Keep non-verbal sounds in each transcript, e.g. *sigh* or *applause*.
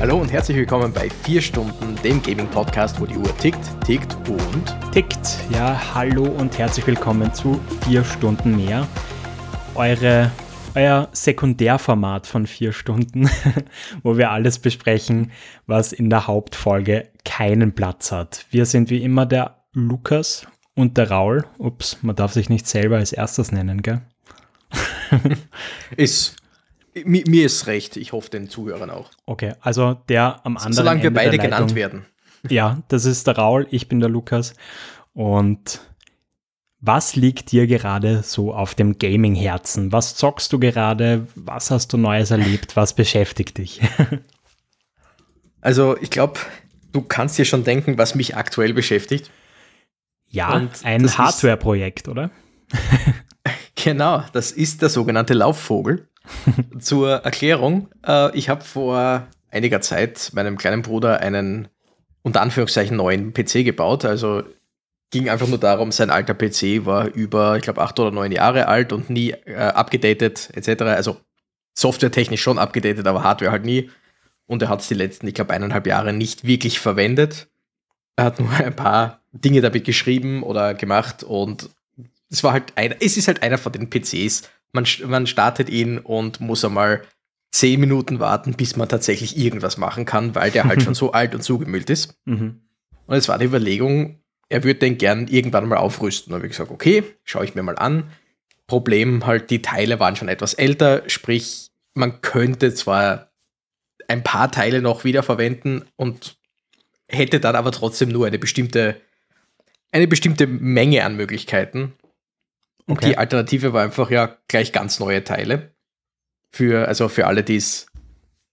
Hallo und herzlich willkommen bei 4 Stunden, dem Gaming-Podcast, wo die Uhr tickt, tickt und tickt. Ja, hallo und herzlich willkommen zu 4 Stunden mehr. Eure, euer Sekundärformat von 4 Stunden, *laughs* wo wir alles besprechen, was in der Hauptfolge keinen Platz hat. Wir sind wie immer der Lukas und der Raul. Ups, man darf sich nicht selber als erstes nennen, gell? ist mir, mir ist recht, ich hoffe den Zuhörern auch. Okay, also der am anderen Solange Ende wir beide genannt werden. *laughs* Ja, das ist der Raul, ich bin der Lukas. Und was liegt dir gerade so auf dem Gaming-Herzen? Was zockst du gerade? Was hast du Neues erlebt? Was beschäftigt dich? *laughs* also, ich glaube, du kannst dir schon denken, was mich aktuell beschäftigt. Ja, Und ein Hardware-Projekt, oder? *laughs* genau, das ist der sogenannte Laufvogel. *laughs* Zur Erklärung, äh, ich habe vor einiger Zeit meinem kleinen Bruder einen unter Anführungszeichen neuen PC gebaut. Also ging einfach nur darum, sein alter PC war über, ich glaube, acht oder neun Jahre alt und nie äh, abgedatet etc. Also softwaretechnisch schon abgedatet, aber Hardware halt nie. Und er hat es die letzten, ich glaube, eineinhalb Jahre nicht wirklich verwendet. Er hat nur *laughs* ein paar Dinge damit geschrieben oder gemacht und es war halt ein, es ist halt einer von den PCs, man, man startet ihn und muss einmal zehn Minuten warten, bis man tatsächlich irgendwas machen kann, weil der halt *laughs* schon so alt und zugemüllt ist. Mhm. Und es war die Überlegung, er würde den gern irgendwann mal aufrüsten. Und habe ich gesagt, okay, schaue ich mir mal an. Problem halt, die Teile waren schon etwas älter, sprich, man könnte zwar ein paar Teile noch wiederverwenden und hätte dann aber trotzdem nur eine bestimmte, eine bestimmte Menge an Möglichkeiten. Und okay. die Alternative war einfach ja gleich ganz neue Teile. Für, also für alle, die es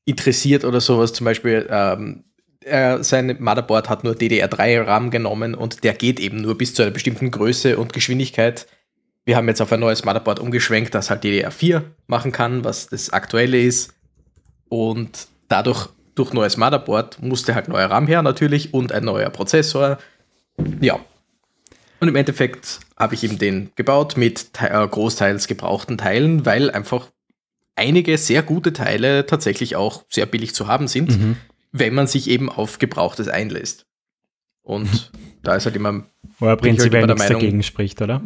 interessiert oder sowas, zum Beispiel, ähm, er, sein Motherboard hat nur DDR3 RAM genommen und der geht eben nur bis zu einer bestimmten Größe und Geschwindigkeit. Wir haben jetzt auf ein neues Motherboard umgeschwenkt, das halt DDR4 machen kann, was das aktuelle ist. Und dadurch, durch neues Motherboard, musste halt neuer RAM her natürlich und ein neuer Prozessor. Ja, und im Endeffekt habe ich eben den gebaut mit äh, großteils gebrauchten Teilen, weil einfach einige sehr gute Teile tatsächlich auch sehr billig zu haben sind, mhm. wenn man sich eben auf Gebrauchtes einlässt. Und *laughs* da ist halt immer. Wo er halt prinzipiell halt nichts Meinung, dagegen spricht, oder?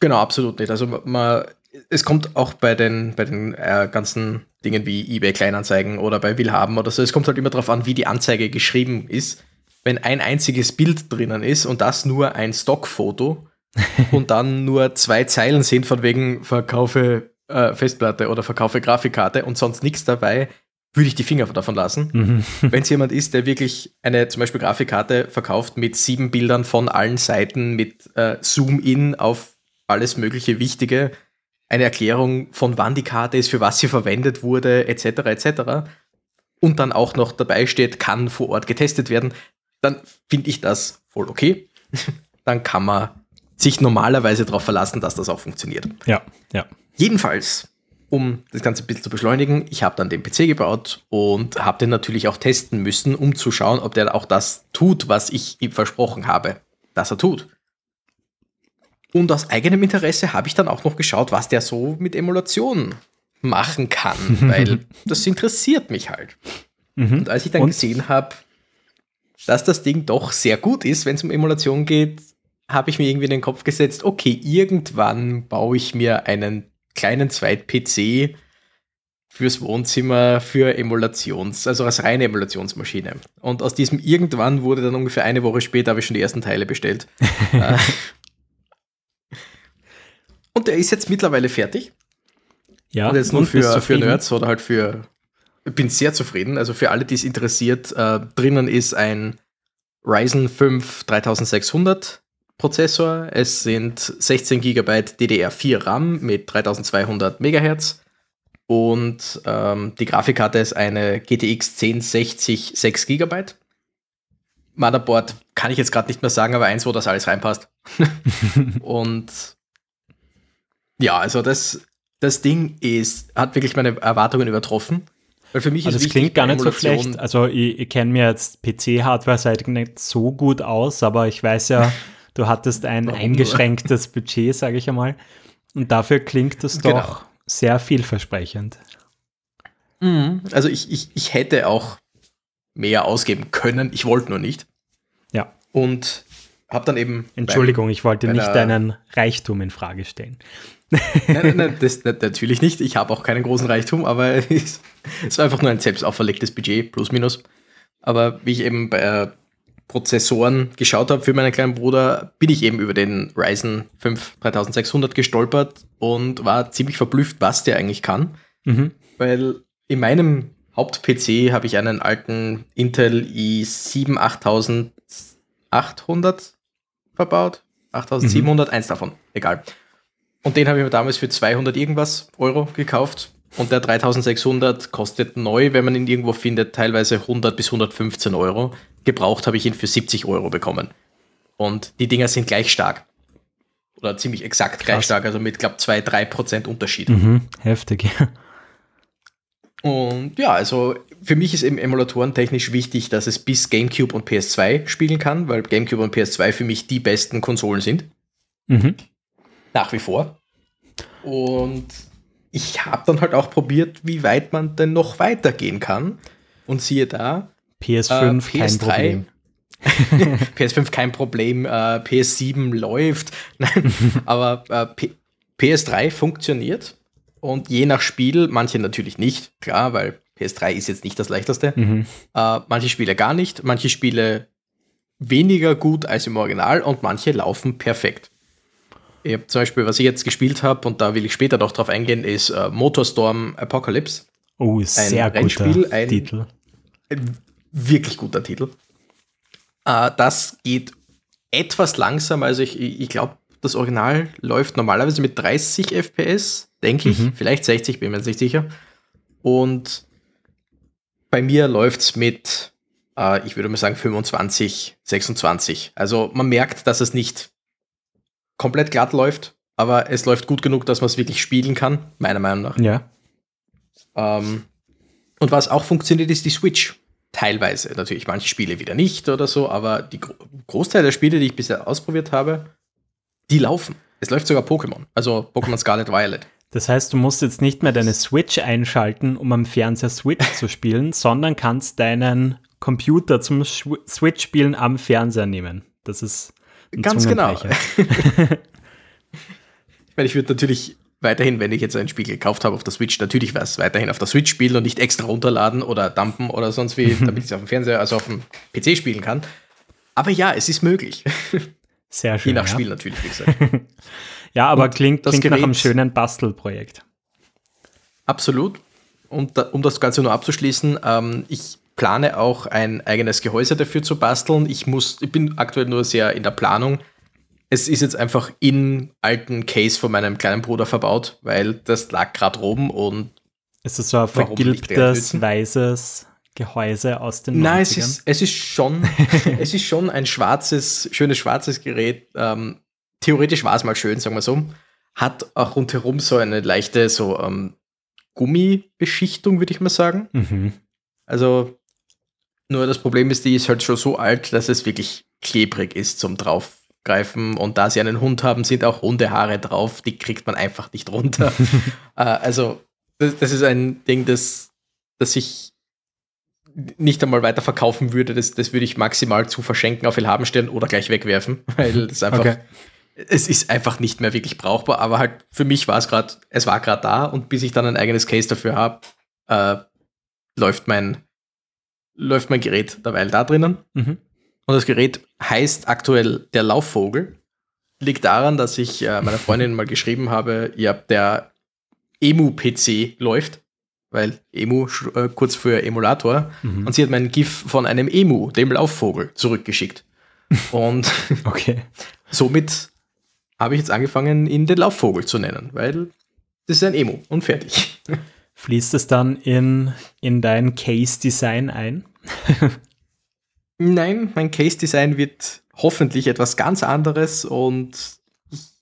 Genau, absolut nicht. Also man, es kommt auch bei den, bei den äh, ganzen Dingen wie eBay Kleinanzeigen oder bei Willhaben oder so, es kommt halt immer darauf an, wie die Anzeige geschrieben ist wenn ein einziges Bild drinnen ist und das nur ein Stockfoto *laughs* und dann nur zwei Zeilen sind von wegen Verkaufe äh, Festplatte oder Verkaufe Grafikkarte und sonst nichts dabei, würde ich die Finger davon lassen. Mhm. Wenn es jemand ist, der wirklich eine zum Beispiel Grafikkarte verkauft mit sieben Bildern von allen Seiten, mit äh, Zoom-In auf alles mögliche Wichtige, eine Erklärung von wann die Karte ist, für was sie verwendet wurde, etc., etc., und dann auch noch dabei steht, kann vor Ort getestet werden, dann finde ich das voll okay. *laughs* dann kann man sich normalerweise darauf verlassen, dass das auch funktioniert. Ja, ja. Jedenfalls, um das Ganze ein bisschen zu beschleunigen, ich habe dann den PC gebaut und habe den natürlich auch testen müssen, um zu schauen, ob der auch das tut, was ich ihm versprochen habe, dass er tut. Und aus eigenem Interesse habe ich dann auch noch geschaut, was der so mit Emulation machen kann, *laughs* weil das interessiert mich halt. Mhm. Und als ich dann und? gesehen habe, dass das Ding doch sehr gut ist, wenn es um Emulation geht, habe ich mir irgendwie in den Kopf gesetzt, okay, irgendwann baue ich mir einen kleinen Zweit-PC fürs Wohnzimmer für Emulations, also als reine Emulationsmaschine. Und aus diesem irgendwann wurde dann ungefähr eine Woche später, habe ich schon die ersten Teile bestellt. *laughs* Äh, und der ist jetzt mittlerweile fertig. Ja, und jetzt nur für, für Nerds oder halt für bin sehr zufrieden. Also für alle, die es interessiert, äh, drinnen ist ein Ryzen 5 3600 Prozessor. Es sind 16 GB DDR4 RAM mit 3200 MHz. Und ähm, die Grafikkarte ist eine GTX 1060 6 GB. Motherboard kann ich jetzt gerade nicht mehr sagen, aber eins, wo das alles reinpasst. *laughs* und ja, also das, das Ding ist, hat wirklich meine Erwartungen übertroffen. Weil für mich also ist das klingt gar nicht so schlecht. Also ich, ich kenne mir jetzt PC-Hardware-seitig nicht so gut aus, aber ich weiß ja, *laughs* du hattest ein eingeschränktes Budget, sage ich einmal. Und dafür klingt das genau. doch sehr vielversprechend. Mhm. Also ich, ich, ich hätte auch mehr ausgeben können. Ich wollte nur nicht. Ja. Und habe dann eben. Entschuldigung, ich wollte nicht deinen Reichtum in Frage stellen. Nein, nein, nein, das, natürlich nicht. Ich habe auch keinen großen Reichtum, aber *laughs* es ist einfach nur ein selbst auferlegtes Budget, plus minus. Aber wie ich eben bei äh, Prozessoren geschaut habe für meinen kleinen Bruder, bin ich eben über den Ryzen 5 3600 gestolpert und war ziemlich verblüfft, was der eigentlich kann. Mhm. Weil in meinem Haupt-PC habe ich einen alten Intel i7 8800 verbaut. 8700, mhm. eins davon, egal. Und den habe ich mir damals für 200 irgendwas Euro gekauft. Und der 3600 kostet neu, wenn man ihn irgendwo findet, teilweise 100 bis 115 Euro. Gebraucht habe ich ihn für 70 Euro bekommen. Und die Dinger sind gleich stark. Oder ziemlich exakt Krass. gleich stark, also mit, glaube ich, 2-3% Unterschied. Mhm, heftig, ja. Und ja, also für mich ist eben Emulatoren technisch wichtig, dass es bis GameCube und PS2 spielen kann, weil GameCube und PS2 für mich die besten Konsolen sind. Mhm. Nach wie vor. Und ich habe dann halt auch probiert, wie weit man denn noch weitergehen kann. Und siehe da. PS5 äh, PS3, kein Problem. *laughs* PS5 kein Problem, äh, PS7 läuft. *laughs* Nein, aber äh, PS3 funktioniert und je nach Spiel, manche natürlich nicht, klar, weil PS3 ist jetzt nicht das leichteste. Mhm. Äh, manche Spiele gar nicht, manche Spiele weniger gut als im Original und manche laufen perfekt. Ich hab zum Beispiel, was ich jetzt gespielt habe, und da will ich später noch drauf eingehen, ist äh, Motorstorm Apocalypse. Oh, sehr ein guter ein, Titel. Ein wirklich guter Titel. Äh, das geht etwas langsam, also ich, ich glaube, das Original läuft normalerweise mit 30 FPS denke ich. Mhm. Vielleicht 60, bin mir jetzt nicht sicher. Und bei mir läuft es mit, äh, ich würde mal sagen, 25, 26. Also man merkt, dass es nicht komplett glatt läuft, aber es läuft gut genug, dass man es wirklich spielen kann, meiner Meinung nach. Ja. Ähm, und was auch funktioniert, ist die Switch. Teilweise natürlich, manche Spiele wieder nicht oder so, aber die Gro Großteil der Spiele, die ich bisher ausprobiert habe, die laufen. Es läuft sogar Pokémon, also Pokémon Scarlet Violet. Das heißt, du musst jetzt nicht mehr deine Switch einschalten, um am Fernseher Switch zu spielen, *laughs* sondern kannst deinen Computer zum Switch-Spielen am Fernseher nehmen. Das ist ganz genau. *laughs* ich meine, ich würde natürlich weiterhin, wenn ich jetzt ein Spiel gekauft habe auf der Switch, natürlich was weiterhin auf der Switch spielen und nicht extra runterladen oder dumpen oder sonst wie, *laughs* damit ich es auf dem Fernseher, also auf dem PC spielen kann. Aber ja, es ist möglich. *laughs* Sehr schön. Je nach ja. Spiel natürlich, wie gesagt. Ja, aber und klingt, klingt Gerät, nach einem schönen Bastelprojekt. Absolut. Und da, um das Ganze nur abzuschließen, ähm, ich plane auch ein eigenes Gehäuse dafür zu basteln. Ich muss, ich bin aktuell nur sehr in der Planung. Es ist jetzt einfach in alten Case von meinem kleinen Bruder verbaut, weil das lag gerade oben und ist es so ein vergilbtes, weißes Gehäuse aus den Nein, es ist, es ist schon, *laughs* es ist schon ein schwarzes, schönes schwarzes Gerät. Ähm, theoretisch war es mal schön, sagen wir so. Hat auch rundherum so eine leichte so ähm, Gummibeschichtung, würde ich mal sagen. Mhm. Also nur das Problem ist, die ist halt schon so alt, dass es wirklich klebrig ist zum draufgreifen. Und da sie einen Hund haben, sind auch Hundehaare drauf. Die kriegt man einfach nicht runter. *laughs* äh, also das, das, ist ein Ding, das, das ich nicht einmal weiter verkaufen würde. Das, das würde ich maximal zu verschenken auf Elhabenstern oder gleich wegwerfen, *laughs* weil das einfach okay es ist einfach nicht mehr wirklich brauchbar, aber halt für mich war es gerade, es war gerade da und bis ich dann ein eigenes Case dafür habe, äh, läuft mein läuft mein Gerät derweil da drinnen. Mhm. Und das Gerät heißt aktuell der Laufvogel. Liegt daran, dass ich äh, meiner Freundin mal geschrieben habe, ja, der Emu-PC läuft, weil Emu äh, kurz für Emulator. Mhm. Und sie hat meinen GIF von einem Emu, dem Laufvogel, zurückgeschickt. *laughs* Und okay. somit habe ich jetzt angefangen, ihn den Laufvogel zu nennen, weil das ist ein Emo und fertig. Fließt es dann in, in dein Case-Design ein? *laughs* Nein, mein Case-Design wird hoffentlich etwas ganz anderes und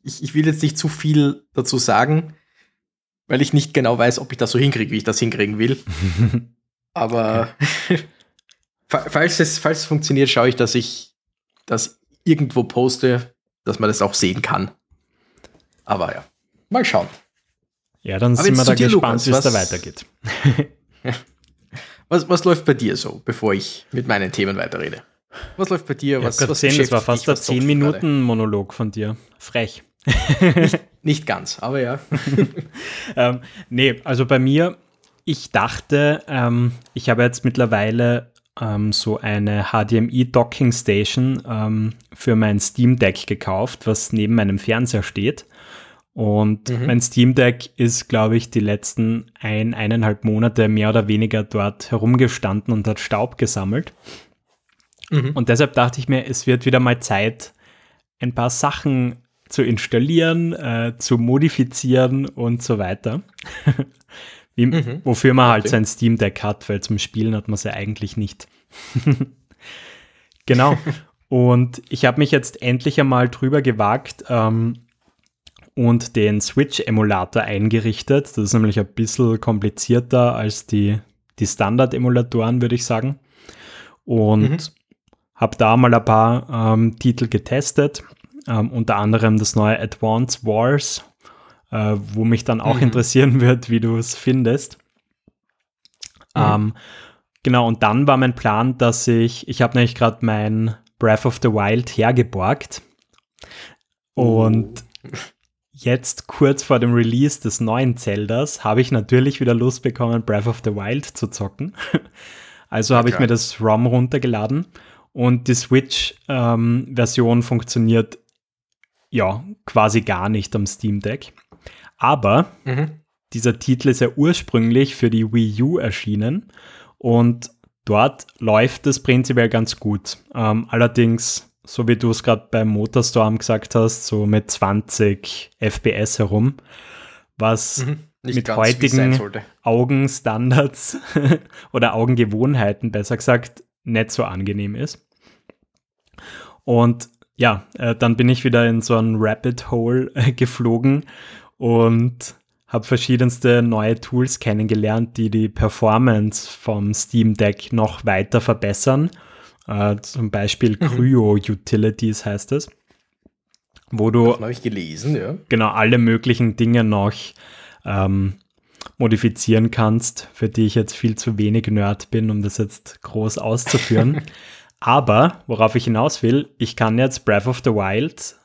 ich, ich will jetzt nicht zu viel dazu sagen, weil ich nicht genau weiß, ob ich das so hinkriege, wie ich das hinkriegen will. *laughs* Aber *laughs* falls, es, falls es funktioniert, schaue ich, dass ich das irgendwo poste, dass man das auch sehen kann. Aber ja, mal schauen. Ja, dann Aber sind wir da gespannt, wie es da weitergeht. Was, was läuft bei dir so, bevor ich mit meinen Themen weiterrede? Was läuft bei dir? Was, was gesehen, das war fast ein 10-Minuten-Monolog von dir. Frech. nicht, *laughs* nicht, ganz, aber ja. *laughs* ähm, nee, also bei mir, ich dachte, ähm, ich habe jetzt mittlerweile ähm, so eine HDMI Docking Station ähm, für mein Steam Deck gekauft, was neben meinem Fernseher steht. Und mhm. mein Steam Deck ist, glaube ich, die letzten ein, eineinhalb Monate mehr oder weniger dort herumgestanden und hat Staub gesammelt. Mhm. Und deshalb dachte ich mir, es wird wieder mal Zeit, ein paar Sachen zu installieren, äh, zu modifizieren und so weiter. *laughs* Wie, mhm. Wofür man halt sein Steam Deck hat, weil zum Spielen hat man es ja eigentlich nicht. *laughs* genau. *laughs* Und ich habe mich jetzt endlich einmal drüber gewagt, ähm, und den Switch-Emulator eingerichtet. Das ist nämlich ein bisschen komplizierter als die, die Standard-Emulatoren, würde ich sagen. Und mhm. habe da mal ein paar ähm, Titel getestet, ähm, unter anderem das neue Advance Wars, äh, wo mich dann auch mhm. interessieren *laughs* wird, wie du es findest. Mhm. Ähm, genau, und dann war mein Plan, dass ich, ich habe nämlich gerade mein Breath of the Wild hergeborgt. Und oh jetzt kurz vor dem Release des neuen Zeldas habe ich natürlich wieder Lust bekommen, Breath of the Wild zu zocken. *laughs* Also habe ich mir das ROM runtergeladen und die Switch-Version ähm, funktioniert ja quasi gar nicht am Steam Deck. Aber mhm. dieser Titel ist ja ursprünglich für die Wii U erschienen und dort läuft es prinzipiell ganz gut. Ähm, allerdings so wie du es gerade beim Motorstorm gesagt hast, so mit 20 FPS herum, was mhm, mit heutigen Augenstandards *laughs* oder Augengewohnheiten, besser gesagt, nicht so angenehm ist. Und ja, äh, dann bin ich wieder in so ein Rapid Hole äh, geflogen und habe verschiedenste neue Tools kennengelernt, die die Performance vom Steam Deck noch weiter verbessern äh, zum Beispiel mhm. Cryo Utilities heißt es. Wo du habe ich gelesen, ja. genau alle möglichen Dinge noch ähm, modifizieren kannst, für die ich jetzt viel zu wenig Nerd bin, um das jetzt groß auszuführen. *laughs* Aber worauf ich hinaus will, ich kann jetzt Breath of the Wild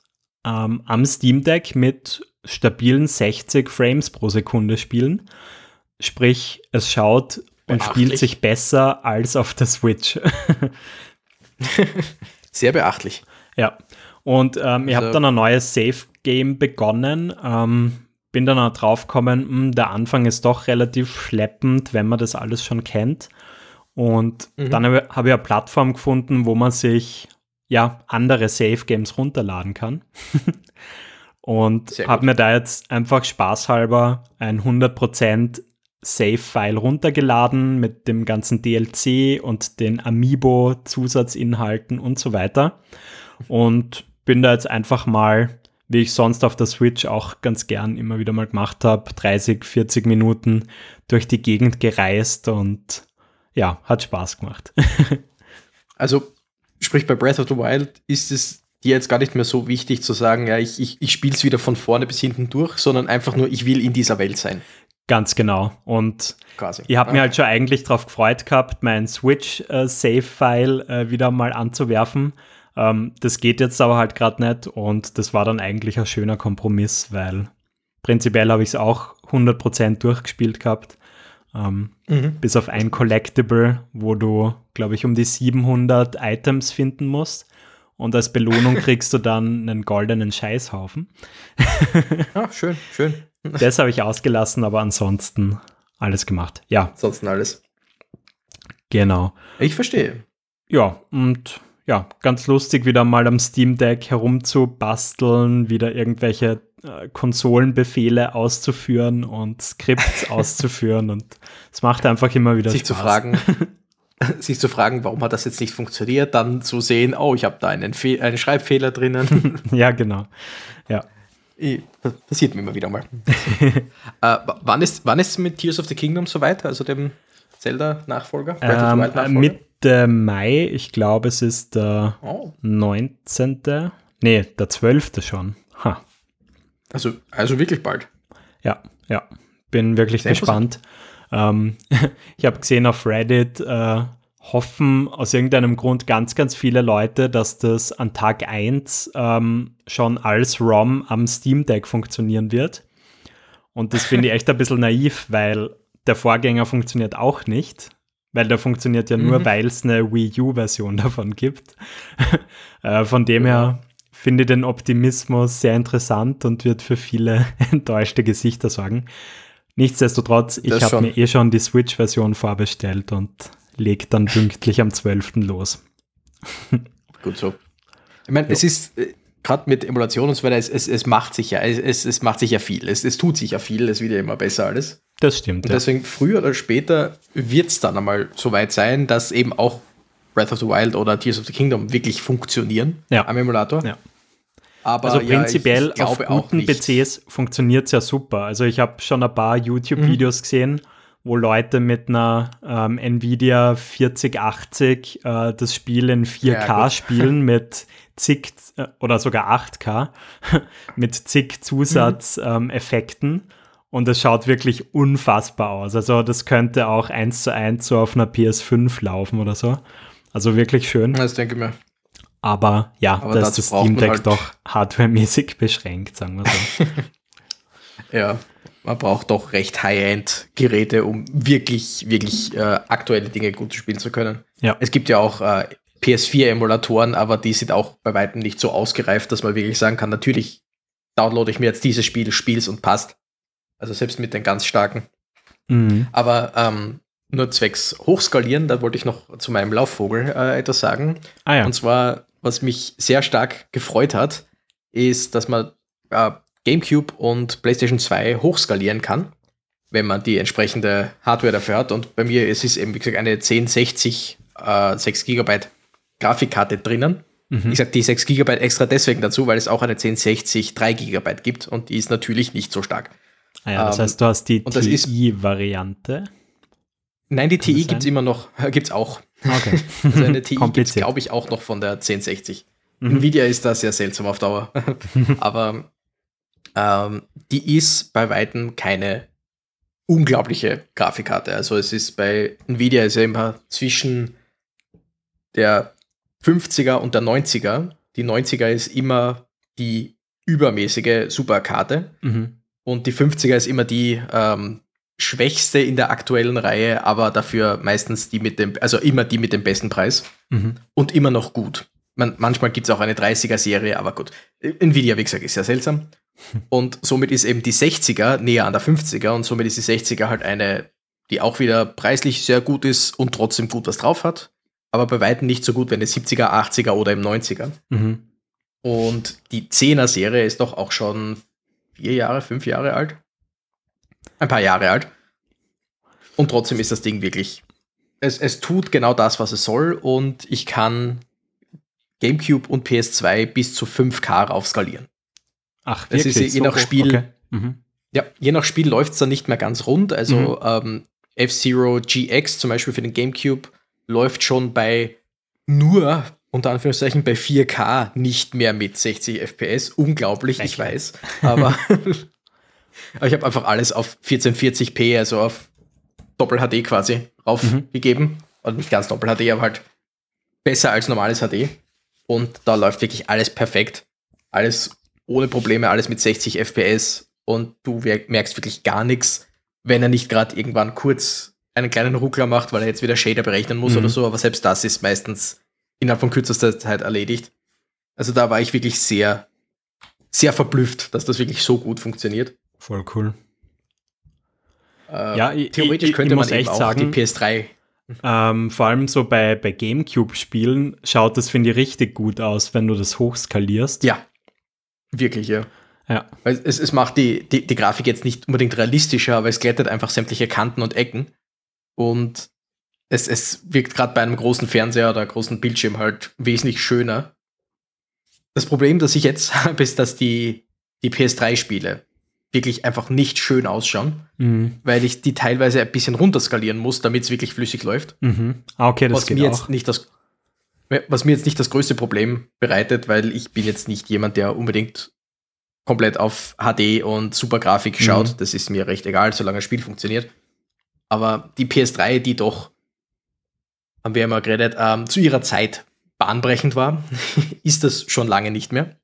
ähm, am Steam Deck mit stabilen 60 Frames pro Sekunde spielen. Sprich, es schaut und spielt sich besser als auf der Switch. *laughs* *laughs* Sehr beachtlich. Ja. Und ähm, ich also, habe dann ein neues Safe-Game begonnen. Ähm, bin dann auch drauf gekommen, hm, der Anfang ist doch relativ schleppend, wenn man das alles schon kennt. Und mhm. dann habe hab ich eine Plattform gefunden, wo man sich ja andere Safe Games runterladen kann. *laughs* und habe mir da jetzt einfach spaßhalber ein 100% Save-File runtergeladen mit dem ganzen DLC und den Amiibo-Zusatzinhalten und so weiter. Und bin da jetzt einfach mal, wie ich sonst auf der Switch auch ganz gern immer wieder mal gemacht habe, 30, 40 Minuten durch die Gegend gereist und ja, hat Spaß gemacht. *laughs* also, sprich bei Breath of the Wild ist es dir jetzt gar nicht mehr so wichtig zu sagen, ja, ich, ich, ich spiele es wieder von vorne bis hinten durch, sondern einfach nur, ich will in dieser Welt sein. Ganz genau. Und Quasi. ich habe okay. mir halt schon eigentlich darauf gefreut gehabt, mein Switch-Save-File äh, äh, wieder mal anzuwerfen. Ähm, das geht jetzt aber halt gerade nicht und das war dann eigentlich ein schöner Kompromiss, weil prinzipiell habe ich es auch 100% durchgespielt gehabt. Ähm, mhm. Bis auf ein Collectible, wo du, glaube ich, um die 700 Items finden musst. Und als Belohnung kriegst du dann einen goldenen Scheißhaufen. Ach, *laughs* schön, schön. Das habe ich ausgelassen, aber ansonsten alles gemacht. Ja. Ansonsten alles. Genau. Ich verstehe. Ja, und ja, ganz lustig, wieder mal am Steam Deck herumzubasteln, wieder irgendwelche äh, Konsolenbefehle auszuführen und Skripts *laughs* auszuführen und es macht einfach immer wieder sich Spaß. zu fragen, *laughs* *laughs* sich zu fragen, warum hat das jetzt nicht funktioniert, dann zu sehen, oh, ich habe da einen, Fe einen Schreibfehler drinnen. *laughs* ja, genau. Ja. Passiert mir immer wieder mal. *laughs* äh, wann, ist, wann ist mit Tears of the Kingdom soweit, also dem Zelda-Nachfolger? Ähm, Mitte Mai, ich glaube, es ist der oh. 19. Nee, der 12. schon. Ha. Also, also wirklich bald. Ja, ja. Bin wirklich Sehr gespannt. Ähm, *laughs* ich habe gesehen auf Reddit, äh, hoffen aus irgendeinem Grund ganz, ganz viele Leute, dass das an Tag 1 ähm, schon als ROM am Steam Deck funktionieren wird. Und das finde ich *laughs* echt ein bisschen naiv, weil der Vorgänger funktioniert auch nicht. Weil der funktioniert ja nur, mhm. weil es eine Wii U-Version davon gibt. *laughs* äh, von dem her finde ich den Optimismus sehr interessant und wird für viele enttäuschte Gesichter sorgen. Nichtsdestotrotz, ich habe mir eh schon die Switch-Version vorbestellt und lege dann pünktlich am 12. los. Gut so. Ich meine, es ist äh, gerade mit Emulation und so weiter, es, es, es macht sich ja, es, es macht sich ja viel. Es, es tut sich ja viel, es wird ja immer besser alles. Das stimmt. Und deswegen ja. früher oder später wird es dann einmal so weit sein, dass eben auch Breath of the Wild oder Tears of the Kingdom wirklich funktionieren ja. am Emulator. Ja. Aber also prinzipiell ja, ich, ich auf guten PCs funktioniert es ja super. Also ich habe schon ein paar YouTube-Videos mhm. gesehen, wo Leute mit einer ähm, Nvidia 4080 äh, das Spiel in 4K ja, spielen *laughs* mit zig äh, oder sogar 8K *laughs* mit zig Zusatzeffekten. Mhm. Ähm, und es schaut wirklich unfassbar aus. Also das könnte auch eins zu eins so auf einer PS5 laufen oder so. Also wirklich schön. Das denke ich mir. Aber ja, Aber da ist das Steam Deck halt doch hardwaremäßig beschränkt, sagen wir so. *laughs* ja, man braucht doch recht High-End-Geräte, um wirklich, wirklich äh, aktuelle Dinge gut spielen zu können. Ja. Es gibt ja auch äh, PS4-Emulatoren, aber die sind auch bei weitem nicht so ausgereift, dass man wirklich sagen kann, natürlich downloade ich mir jetzt dieses Spiel, spiel's und passt. Also selbst mit den ganz starken. Mhm. Aber ähm, nur zwecks Hochskalieren, da wollte ich noch zu meinem Laufvogel äh, etwas sagen. Ah, ja. Und zwar, was mich sehr stark gefreut hat, ist, dass man äh, GameCube und PlayStation 2 hochskalieren kann, wenn man die entsprechende Hardware dafür hat. Und bei mir ist es eben, wie gesagt, eine 1060 äh, 6 GB Grafikkarte drinnen. Mhm. Ich sage die 6 GB extra deswegen dazu, weil es auch eine 1060 3 GB gibt und die ist natürlich nicht so stark. Ah ja, das ähm, heißt, du hast die TI-Variante. Nein, die TI gibt es immer noch, *laughs* gibt es auch. Okay. *laughs* Also eine TI gibt es, glaube ich, auch noch von der 1060. Mhm. Nvidia ist da sehr seltsam auf Dauer. *laughs* Aber ähm, die ist bei Weitem keine unglaubliche Grafikkarte. Also es ist bei Nvidia ist ja immer zwischen der 50er und der 90er. Die 90er ist immer die übermäßige Superkarte. Mhm. Und die 50er ist immer die ähm, schwächste in der aktuellen Reihe, aber dafür meistens die mit dem, also immer die mit dem besten Preis. Mhm. Und immer noch gut. Man, manchmal gibt es auch eine 30er-Serie, aber gut. Nvidia, wie gesagt, ist ja seltsam. *laughs* Und somit ist eben die 60er näher an der 50er und somit ist die 60er halt eine, die auch wieder preislich sehr gut ist und trotzdem gut was drauf hat. Aber bei weitem nicht so gut wie eine 70er, 80er oder im 90er. Mhm. Und die 10er-Serie ist doch auch schon vier Jahre, fünf Jahre alt. Ein paar Jahre alt. Und trotzdem ist das Ding wirklich. Es, es tut genau das, was es soll. Und ich kann GameCube und PS2 bis zu 5K raufskalieren. Ach, wirklich? Es ist je so nach Spiel. Okay. Mhm. Ja, je nach Spiel läuft es dann nicht mehr ganz rund. Also mhm. ähm, F-Zero GX zum Beispiel für den GameCube läuft schon bei nur unter Anführungszeichen bei 4K nicht mehr mit 60 FPS. Unglaublich, Echt? ich weiß. Aber, *laughs* aber ich habe einfach alles auf 1440p, also auf Doppel HD quasi aufgegeben. Mhm. Und nicht ganz Doppel HD, aber halt besser als normales HD. Und da läuft wirklich alles perfekt. Alles ohne Probleme, alles mit 60 FPS. Und du merkst wirklich gar nichts, wenn er nicht gerade irgendwann kurz einen kleinen Ruckler macht, weil er jetzt wieder Shader berechnen muss mhm. oder so. Aber selbst das ist meistens innerhalb von kürzester Zeit erledigt. Also da war ich wirklich sehr, sehr verblüfft, dass das wirklich so gut funktioniert. Voll cool. Äh, ja, theoretisch ich, könnte ich man echt sagen, die PS3 ähm, vor allem so bei, bei GameCube-Spielen schaut das, finde ich, richtig gut aus, wenn du das hochskalierst. Ja, wirklich, ja. Ja. Weil es, es macht die, die, die Grafik jetzt nicht unbedingt realistischer, aber es glättet einfach sämtliche Kanten und Ecken. Und es, es wirkt gerade bei einem großen Fernseher oder großen Bildschirm halt wesentlich schöner. Das Problem, das ich jetzt *laughs* habe, ist, dass die, die PS3-Spiele wirklich einfach nicht schön ausschauen, mhm. weil ich die teilweise ein bisschen runterskalieren muss, damit es wirklich flüssig läuft. Mhm. Ah, okay, das was geht mir auch. jetzt nicht das was mir jetzt nicht das größte Problem bereitet, weil ich bin jetzt nicht jemand, der unbedingt komplett auf HD und super Grafik schaut. Mhm. Das ist mir recht egal, solange das Spiel funktioniert. Aber die PS3, die doch, haben wir ja mal geredet, ähm, zu ihrer Zeit bahnbrechend war, *laughs* ist das schon lange nicht mehr.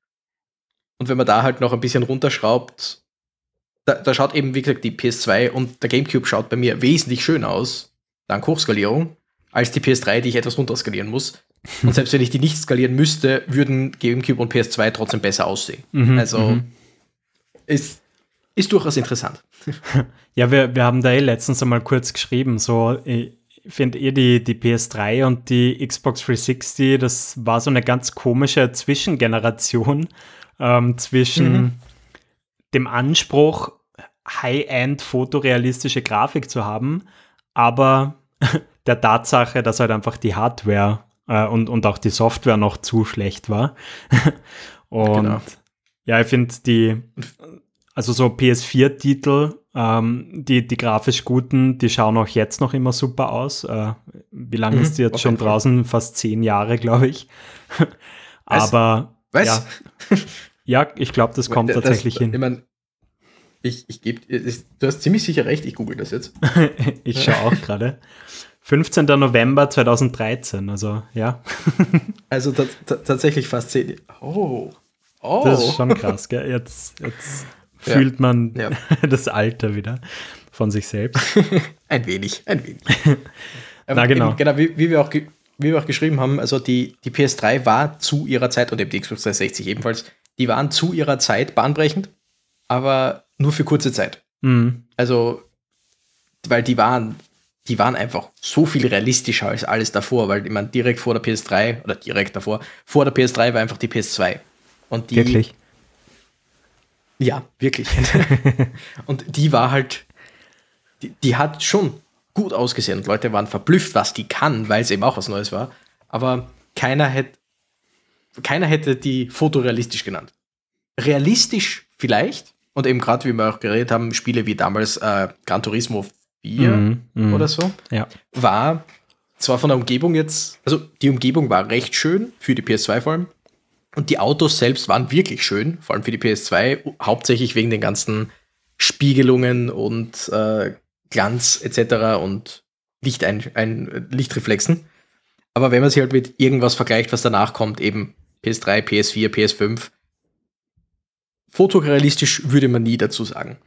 Und wenn man da halt noch ein bisschen runterschraubt, da, da, schaut eben, wie gesagt, die PS2 und der GameCube schaut bei mir wesentlich schöner aus, dank Hochskalierung, als die PS3, die ich etwas runterskalieren muss. Und selbst wenn ich die nicht skalieren müsste, würden GameCube und PS2 trotzdem besser aussehen. Mhm, also mhm. ist, ist durchaus interessant. *laughs* Ja, wir, wir haben da eh letztens einmal kurz geschrieben, so, ich finde eh die, die PS3 und die Xbox 360, das war so eine ganz komische Zwischengeneration ähm, zwischen mhm. dem Anspruch, High-End fotorealistische Grafik zu haben, aber *laughs* der Tatsache, dass halt einfach die Hardware äh, und, und auch die Software noch zu schlecht war. *laughs* und genau. ja, ich finde die, also so PS4-Titel, ähm, die, die grafisch guten, die schauen auch jetzt noch immer super aus. Äh, wie lange mhm, ist die jetzt schon draußen? Fast zehn Jahre, glaube ich. *laughs* Aber Was? Ja, ja, ich glaube, das kommt das, tatsächlich hin. Ich mein, ich, ich gebe, du hast ziemlich sicher recht, ich google das jetzt. *laughs* ich schaue auch gerade. 15. November 2013, also ja. *laughs* also tatsächlich fast zehn. Oh. oh. Das ist schon krass, gell? Jetzt, jetzt ja. fühlt man ja. *laughs* das Alter wieder von sich selbst. ein wenig, ein wenig. Na genau. Eben, genau, wie, wie, wir auch, wie wir auch geschrieben haben, also die, die PS3 war zu ihrer Zeit und eben die Xbox 360 ebenfalls, die waren zu ihrer Zeit bahnbrechend, aber nur für kurze Zeit. Mhm. Also, weil die waren, die waren einfach so viel realistischer als alles davor, weil ich meine, direkt vor der PS3 oder direkt davor, vor der PS3 war einfach die PS2. Und die, wirklich? Ja, wirklich. *laughs* und die war halt, die, die hat schon gut ausgesehen und Leute waren verblüfft, was die kann, weil es eben auch was Neues war. Aber keiner hätte, keiner hätte die fotorealistisch genannt. Realistisch vielleicht, und eben gerade, wie wir auch geredet haben, Spiele wie damals äh, Gran Turismo 4 mm, mm, oder so, ja. war zwar von der Umgebung jetzt, also die Umgebung war recht schön, für die PS2 vor allem, und die Autos selbst waren wirklich schön, vor allem für die PS2, hauptsächlich wegen den ganzen Spiegelungen und äh, Glanz etc. und Licht ein, Lichtreflexen. Aber wenn man sich halt mit irgendwas vergleicht, was danach kommt, eben PS3, PS4, PS5, fotorealistisch würde man nie dazu sagen.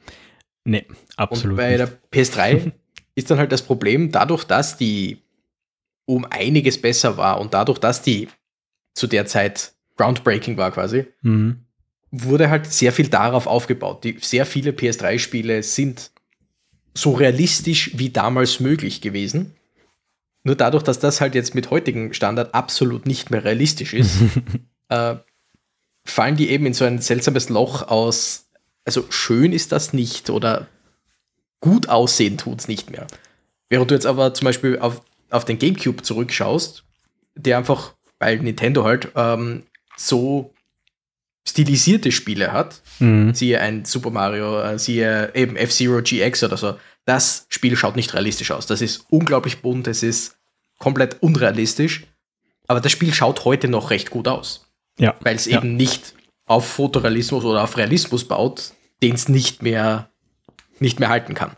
Nee, absolut. Und bei der PS3 *laughs* ist dann halt das Problem, dadurch, dass die um einiges besser war und dadurch, dass die zu der Zeit groundbreaking war quasi, mhm. wurde halt sehr viel darauf aufgebaut. Die, sehr viele PS3-Spiele sind so realistisch wie damals möglich gewesen. Nur dadurch, dass das halt jetzt mit heutigem Standard absolut nicht mehr realistisch ist, *laughs* äh, fallen die eben in so ein seltsames Loch aus, also schön ist das nicht oder gut aussehen tut es nicht mehr. Während du jetzt aber zum Beispiel auf, auf den GameCube zurückschaust, der einfach, weil Nintendo halt ähm, so stilisierte Spiele hat, mhm. siehe ein Super Mario, äh, siehe eben F-Zero GX oder so, das Spiel schaut nicht realistisch aus. Das ist unglaublich bunt, es ist komplett unrealistisch, aber das Spiel schaut heute noch recht gut aus. Ja. Weil es ja. eben nicht auf Fotorealismus oder auf Realismus baut, den es nicht mehr, nicht mehr halten kann.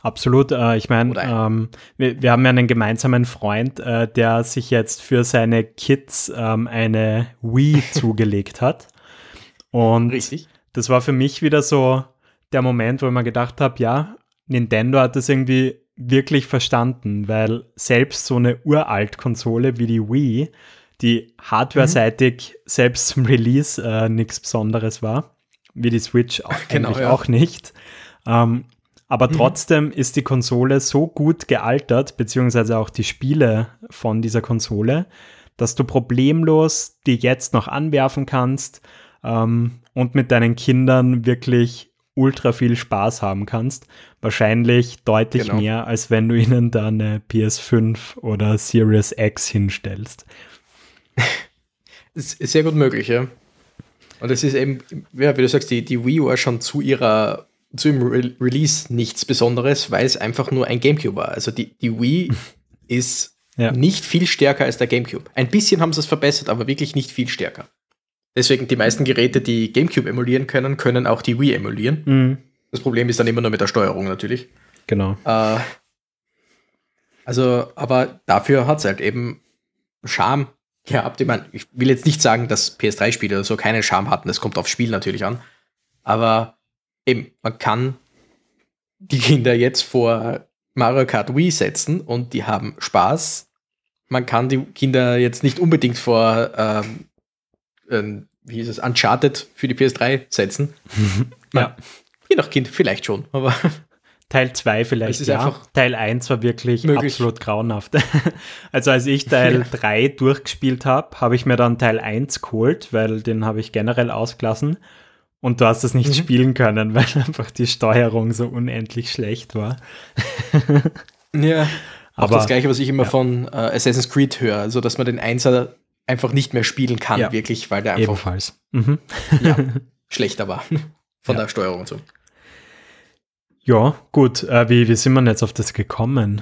Absolut. Äh, ich meine, ähm, wir, wir, haben ja einen gemeinsamen Freund, äh, der sich jetzt für seine Kids ähm, eine Wii *laughs* zugelegt hat. Und Richtig. das war für mich wieder so der Moment, wo ich mir gedacht habe, ja, Nintendo hat das irgendwie wirklich verstanden, weil selbst so eine uralt Konsole wie die Wii die hardware-seitig mhm. selbst zum Release äh, nichts Besonderes war, wie die Switch auch, *laughs* genau, eigentlich ja. auch nicht. Ähm, aber mhm. trotzdem ist die Konsole so gut gealtert, beziehungsweise auch die Spiele von dieser Konsole, dass du problemlos die jetzt noch anwerfen kannst ähm, und mit deinen Kindern wirklich ultra viel Spaß haben kannst. Wahrscheinlich deutlich genau. mehr, als wenn du ihnen da eine PS5 oder Series X hinstellst. Ist sehr gut möglich, ja. Und es ist eben, ja, wie du sagst, die, die Wii war schon zu ihrer, zu ihrem Re Release nichts Besonderes, weil es einfach nur ein GameCube war. Also die, die Wii *laughs* ist ja. nicht viel stärker als der GameCube. Ein bisschen haben sie es verbessert, aber wirklich nicht viel stärker. Deswegen die meisten Geräte, die GameCube emulieren können, können auch die Wii emulieren. Mhm. Das Problem ist dann immer nur mit der Steuerung natürlich. Genau. Äh, Also, aber dafür hat es halt eben Charme gehabt. Ich meine, ich will jetzt nicht sagen, dass PS3-Spiele oder so keinen Charme hatten. Das kommt aufs Spiel natürlich an. Aber eben, man kann die Kinder jetzt vor Mario Kart Wii setzen und die haben Spaß. Man kann die Kinder jetzt nicht unbedingt vor, ähm, äh, wie hieß es, Uncharted für die PS3 setzen. *laughs* ja. Je nach Kind vielleicht schon, aber. Teil 2 vielleicht, ja. Teil 1 war wirklich möglich. absolut grauenhaft. *laughs* also als ich Teil 3 durchgespielt habe, habe ich mir dann Teil 1 geholt, weil den habe ich generell ausgelassen. Und du hast es nicht mhm. spielen können, *laughs* weil einfach die Steuerung so unendlich schlecht war. *laughs* ja, aber das gleiche, was ich immer ja. von äh, Assassin's Creed höre, also dass man den Einser einfach nicht mehr spielen kann, ja. wirklich, weil der einfach Ebenfalls. Mhm. ja, schlechter war von ja. der Steuerung und so. Ja, gut. Äh, wie, wie sind wir jetzt auf das gekommen?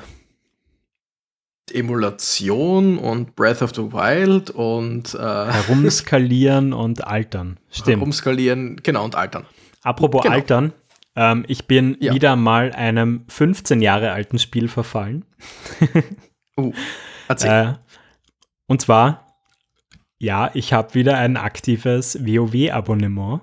Emulation und Breath of the Wild und äh, herumskalieren *laughs* und altern. Stimmt. Herumskalieren, genau, und altern. Apropos genau. altern, ähm, ich bin ja. wieder mal einem 15 Jahre alten Spiel verfallen. *laughs* uh, erzähl. Äh, und zwar, ja, ich habe wieder ein aktives WoW-Abonnement.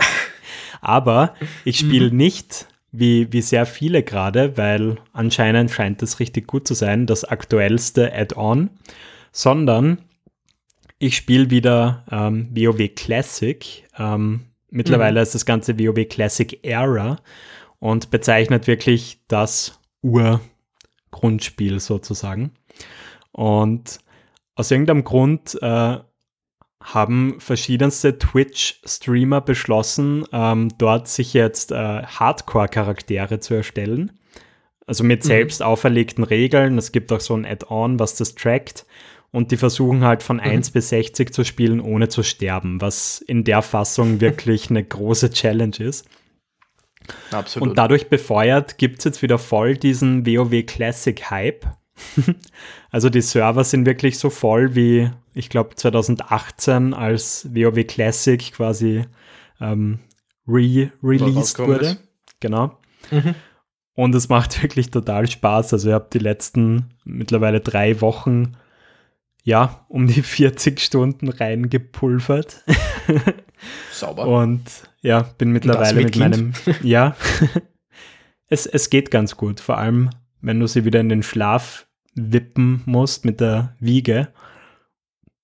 *laughs* Aber ich spiele mhm. nicht wie, wie sehr viele gerade, weil anscheinend scheint es richtig gut zu sein, das aktuellste Add-on, sondern ich spiele wieder ähm, WoW Classic. Ähm, mittlerweile mhm. ist das ganze WoW Classic Era und bezeichnet wirklich das Ur-Grundspiel sozusagen. Und aus irgendeinem Grund äh, haben verschiedenste Twitch-Streamer beschlossen, ähm, dort sich jetzt äh, Hardcore-Charaktere zu erstellen. Also mit mhm. selbst auferlegten Regeln. Es gibt auch so ein Add-on, was das trackt. Und die versuchen halt von mhm. 1 bis 60 zu spielen, ohne zu sterben, was in der Fassung *laughs* wirklich eine große Challenge ist. Absolut. Und dadurch befeuert gibt es jetzt wieder voll diesen WoW Classic Hype. *laughs* also die Server sind wirklich so voll wie, ich glaube, 2018, als WoW Classic quasi ähm, re-released wurde. Ist. Genau. Mhm. Und es macht *laughs* wirklich total Spaß. Also ich habe die letzten mittlerweile drei Wochen ja um die *laughs* 40 Stunden reingepulvert. Sauber. Und ja, bin mittlerweile mit, mit meinem. Ja. es, es geht ganz gut. Vor allem wenn du sie wieder in den Schlaf wippen musst mit der Wiege,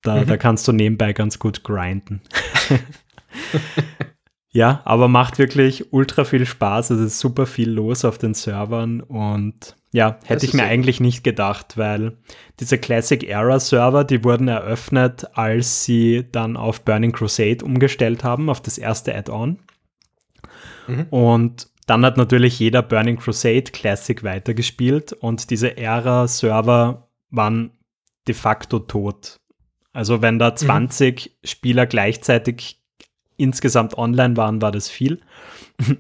da, mhm. da kannst du nebenbei ganz gut grinden. *laughs* ja, aber macht wirklich ultra viel Spaß. Es ist super viel los auf den Servern und ja, hätte ich mir eigentlich nicht gedacht, weil diese Classic Era Server, die wurden eröffnet, als sie dann auf Burning Crusade umgestellt haben, auf das erste Add-on. Mhm. Und dann hat natürlich jeder Burning Crusade Classic weitergespielt und diese Era-Server waren de facto tot. Also wenn da 20 mhm. Spieler gleichzeitig insgesamt online waren, war das viel. *laughs*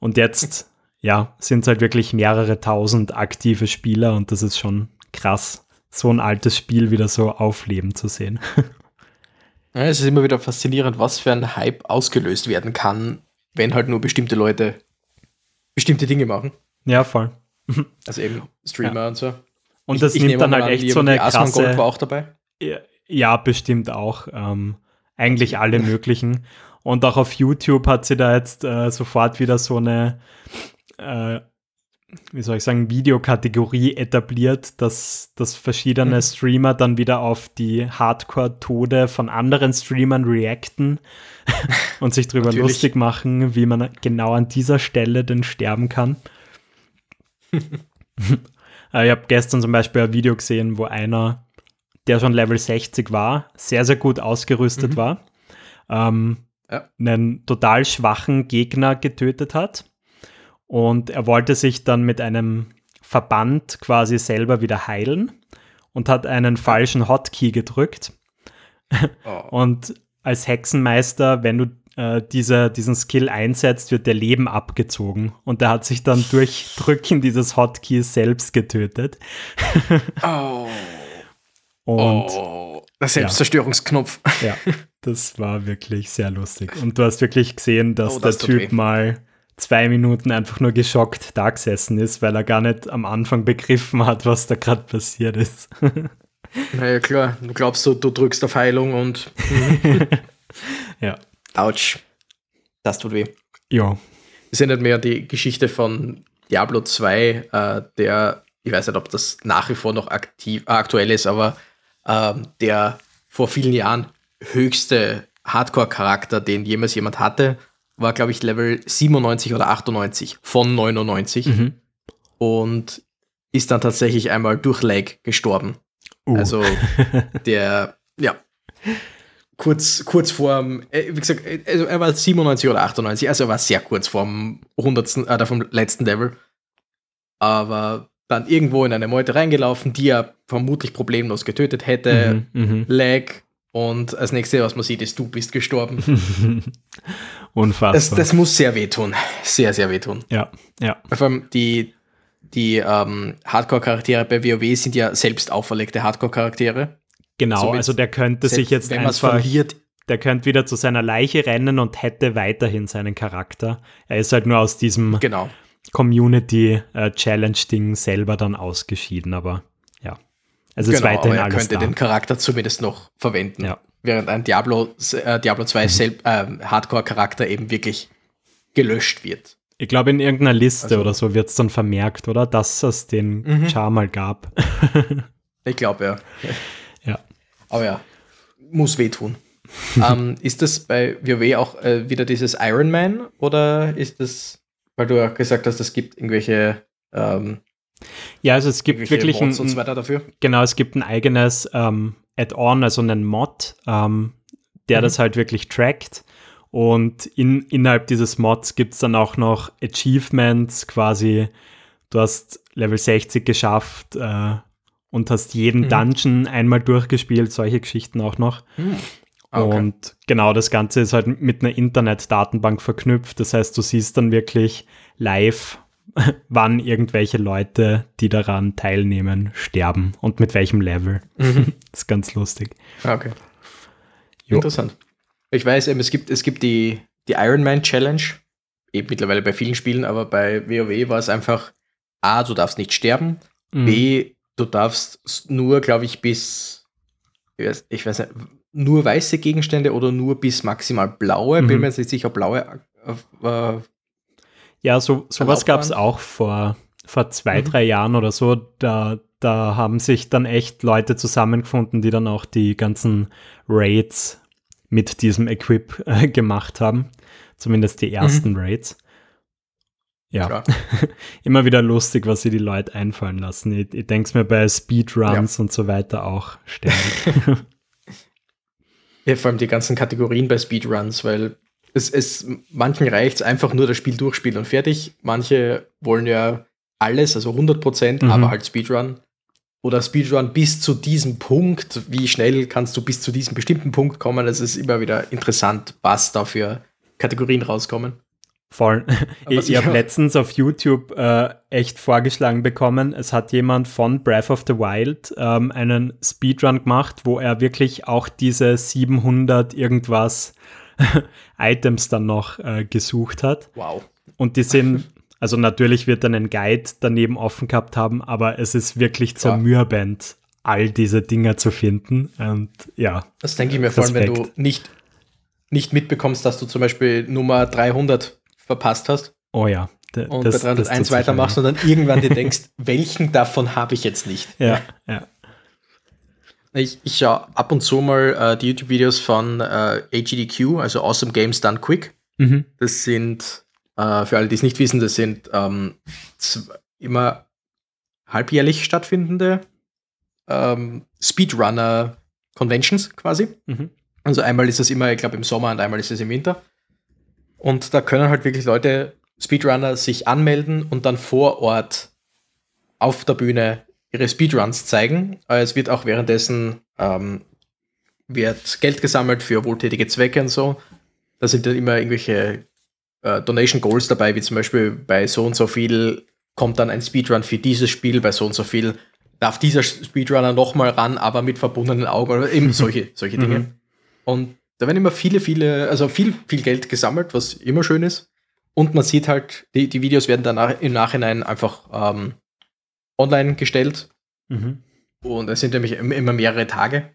Und jetzt, ja, sind es halt wirklich mehrere tausend aktive Spieler und das ist schon krass, so ein altes Spiel wieder so aufleben zu sehen. *laughs* Ja, es ist immer wieder faszinierend, was für ein Hype ausgelöst werden kann, wenn halt nur bestimmte Leute bestimmte Dinge machen. Ja, voll. *laughs* Also eben Streamer ja. und so. Und ich, das ich nimmt dann halt echt so eine krasse... Gold war auch dabei? Ja, ja bestimmt auch. Ähm, eigentlich alle möglichen. Und auch auf YouTube hat sie da jetzt äh, sofort wieder so eine, äh, wie soll ich sagen, Videokategorie etabliert, dass, dass verschiedene mhm. Streamer dann wieder auf die Hardcore-Tode von anderen Streamern reacten *laughs* und sich darüber lustig machen, wie man genau an dieser Stelle denn sterben kann. *laughs* Äh, ich habe gestern zum Beispiel ein Video gesehen, wo einer, der schon Level 60 war, sehr, sehr gut ausgerüstet mhm. war, ähm, ja. einen total schwachen Gegner getötet hat. Und er wollte sich dann mit einem Verband quasi selber wieder heilen und hat einen falschen Hotkey gedrückt. *laughs* Oh. Und als Hexenmeister, wenn du äh, diese, diesen Skill einsetzt, wird der Leben abgezogen. Und er hat sich dann *laughs* durch Drücken dieses Hotkeys selbst getötet. oh. *laughs* Und oh. Der Selbstzerstörungsknopf. Ja. ja, das war wirklich sehr lustig. Und du hast wirklich gesehen, dass oh, das der Typ mal zwei Minuten einfach nur geschockt da gesessen ist, weil er gar nicht am Anfang begriffen hat, was da gerade passiert ist. *laughs* naja, klar. Du glaubst, du, du drückst auf Heilung und. *laughs* ja. Autsch. Das tut weh. Ja. Ist ja nicht mehr die Geschichte von Diablo 2, äh, der, ich weiß nicht, ob das nach wie vor noch aktiv, äh, aktuell ist, aber äh, der vor vielen Jahren höchste Hardcore-Charakter, den jemals jemand hatte, war, glaube ich, Level 97 oder 98 von 99 mhm. und ist dann tatsächlich einmal durch Lag gestorben. Uh. Also *laughs* der, ja, kurz, kurz vorm, äh, wie gesagt, also er war 97 oder 98, also er war sehr kurz vorm 100. Äh, vom letzten Level. Aber dann irgendwo in eine Meute reingelaufen, die er vermutlich problemlos getötet hätte. Mhm, mhm. Lag, und als nächstes, was man sieht, ist, du bist gestorben. *laughs* Unfassbar. Das, das, muss sehr wehtun. Sehr, sehr wehtun. Ja, ja. Vor allem die, die ähm, Hardcore-Charaktere bei WoW sind ja selbst auferlegte Hardcore-Charaktere. Genau, Somit also der könnte sich jetzt wenn einfach, verliert, der könnte wieder zu seiner Leiche rennen und hätte weiterhin seinen Charakter. Er ist halt nur aus diesem genau. Community-Challenge-Ding äh, selber dann ausgeschieden, aber also genau, ist weiterhin er alles könnte da. den Charakter zumindest noch verwenden. Ja. Während ein Diablo, äh, Diablo 2 mhm. äh, Hardcore-Charakter eben wirklich gelöscht wird. Ich glaube, in irgendeiner Liste also, oder so wird es dann vermerkt, oder? Dass es den mhm. Char mal gab. *laughs* ich glaube, ja. *laughs* ja. Aber ja, muss wehtun. *laughs* ähm, ist das bei WoW auch äh, wieder dieses Iron Man oder ist das, weil du ja gesagt hast, es gibt irgendwelche ähm, ja, also es gibt wirklich ein, und so weiter dafür. Genau, es gibt ein eigenes ähm, Add-on, also einen Mod, ähm, der mhm. das halt wirklich trackt. Und in, innerhalb dieses Mods gibt es dann auch noch Achievements, quasi, du hast Level 60 geschafft äh, und hast jeden mhm. Dungeon einmal durchgespielt, solche Geschichten auch noch. Mhm. Okay. Und genau das Ganze ist halt mit einer Internet-Datenbank verknüpft. Das heißt, du siehst dann wirklich live, *laughs* wann irgendwelche Leute, die daran teilnehmen, sterben und mit welchem Level. Mhm. *laughs* das ist ganz lustig. Ah, okay. Jo. Interessant. Ich weiß eben, es gibt, es gibt die, die Iron Man Challenge, eben mittlerweile bei vielen Spielen, aber bei WoW war es einfach, A, du darfst nicht sterben, mhm. B, du darfst nur, glaube ich, bis, ich weiß, ich weiß, nicht, nur weiße Gegenstände oder nur bis maximal blaue, mhm. bin mir jetzt nicht sicher, blaue äh, äh ja, so, sowas gab es auch vor, vor zwei, mhm. drei Jahren oder so. Da, da haben sich dann echt Leute zusammengefunden, die dann auch die ganzen Raids mit diesem Equip äh, gemacht haben. Zumindest die ersten mhm. Raids. Ja, *laughs* immer wieder lustig, was sie die Leute einfallen lassen. Ich, ich denke es mir bei Speedruns ja. und so weiter auch ständig. *laughs* ja, vor allem die ganzen Kategorien bei Speedruns, weil es, es, manchen reicht es einfach nur das Spiel durchspielen und fertig. Manche wollen ja alles, also 100 Prozent, mhm. aber halt Speedrun. Oder Speedrun bis zu diesem Punkt. Wie schnell kannst du bis zu diesem bestimmten Punkt kommen? Es ist immer wieder interessant, was da für Kategorien rauskommen. Voll. *laughs* ich, ich habe letztens auf YouTube äh, echt vorgeschlagen bekommen, es hat jemand von Breath of the Wild ähm, einen Speedrun gemacht, wo er wirklich auch diese 700 irgendwas *laughs* Items dann noch äh, gesucht hat. Wow. Und die sind, also natürlich wird dann ein Guide daneben offen gehabt haben, aber es ist wirklich zermürbend, all diese Dinger zu finden. Und ja. Das denke ich mir vor allem, wenn du nicht, nicht mitbekommst, dass du zum Beispiel Nummer 300 verpasst hast. Oh ja. Und das, bei 301 weitermachst und dann irgendwann dir *laughs* denkst, welchen davon habe ich jetzt nicht? Ja, *laughs* ja. Ich, ich schaue ab und zu mal äh, die YouTube-Videos von äh, AGDQ, also Awesome Games Done Quick. Mhm. Das sind, äh, für alle, die es nicht wissen, das sind ähm, immer halbjährlich stattfindende ähm, Speedrunner-Conventions quasi. Mhm. Also einmal ist es immer, ich glaube, im Sommer und einmal ist es im Winter. Und da können halt wirklich Leute, Speedrunner, sich anmelden und dann vor Ort auf der Bühne ihre Speedruns zeigen. Es wird auch währenddessen ähm, wird Geld gesammelt für wohltätige Zwecke und so. Da sind dann immer irgendwelche äh, Donation Goals dabei, wie zum Beispiel bei so und so viel kommt dann ein Speedrun für dieses Spiel, bei so und so viel darf dieser Speedrunner nochmal ran, aber mit verbundenen Augen oder eben solche, *laughs* solche Dinge. Mhm. Und da werden immer viele, viele, also viel, viel Geld gesammelt, was immer schön ist. Und man sieht halt, die, die Videos werden dann im Nachhinein einfach ähm, online gestellt. Mhm. Und es sind nämlich immer mehrere Tage.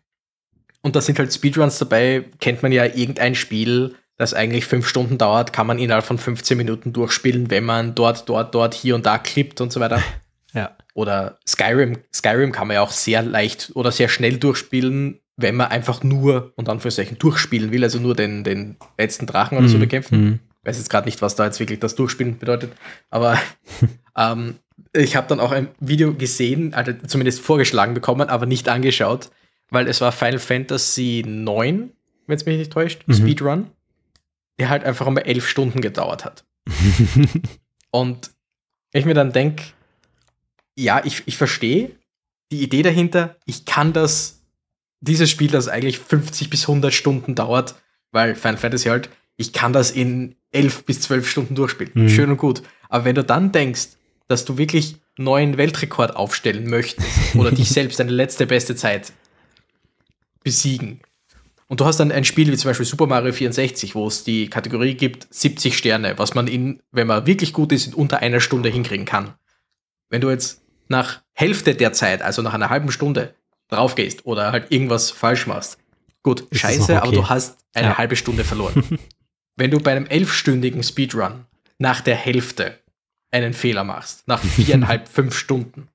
Und da sind halt Speedruns dabei. Kennt man ja irgendein Spiel, das eigentlich fünf Stunden dauert, kann man innerhalb von 15 Minuten durchspielen, wenn man dort, dort, dort, hier und da klippt und so weiter. *laughs* Ja. Oder Skyrim. Skyrim kann man ja auch sehr leicht oder sehr schnell durchspielen, wenn man einfach nur, und Anführungszeichen, durchspielen will, also nur den, den letzten Drachen oder so mhm. bekämpfen. Mhm. Ich weiß jetzt gerade nicht, was da jetzt wirklich das Durchspielen bedeutet, aber *laughs* ähm, ich habe dann auch ein Video gesehen, also zumindest vorgeschlagen bekommen, aber nicht angeschaut, weil es war Final Fantasy 9, wenn es mich nicht täuscht, mhm. Speedrun, der halt einfach einmal elf Stunden gedauert hat. *laughs* und ich mir dann denke, ja, ich, ich verstehe die Idee dahinter, ich kann das, dieses Spiel, das eigentlich 50 bis 100 Stunden dauert, weil Final Fantasy halt, ich kann das in 11 bis 12 Stunden durchspielen. Mhm. Schön und gut. Aber wenn du dann denkst, dass du wirklich neuen Weltrekord aufstellen möchtest oder dich *laughs* selbst deine letzte beste Zeit besiegen. Und du hast dann ein Spiel wie zum Beispiel Super Mario 64, wo es die Kategorie gibt 70 Sterne, was man in, wenn man wirklich gut ist, in unter einer Stunde hinkriegen kann. Wenn du jetzt nach Hälfte der Zeit, also nach einer halben Stunde, drauf gehst oder halt irgendwas falsch machst, gut, ist scheiße, okay. aber du hast eine ja. halbe Stunde verloren. *laughs* wenn du bei einem elfstündigen Speedrun nach der Hälfte einen Fehler machst, nach viereinhalb, *laughs* fünf Stunden,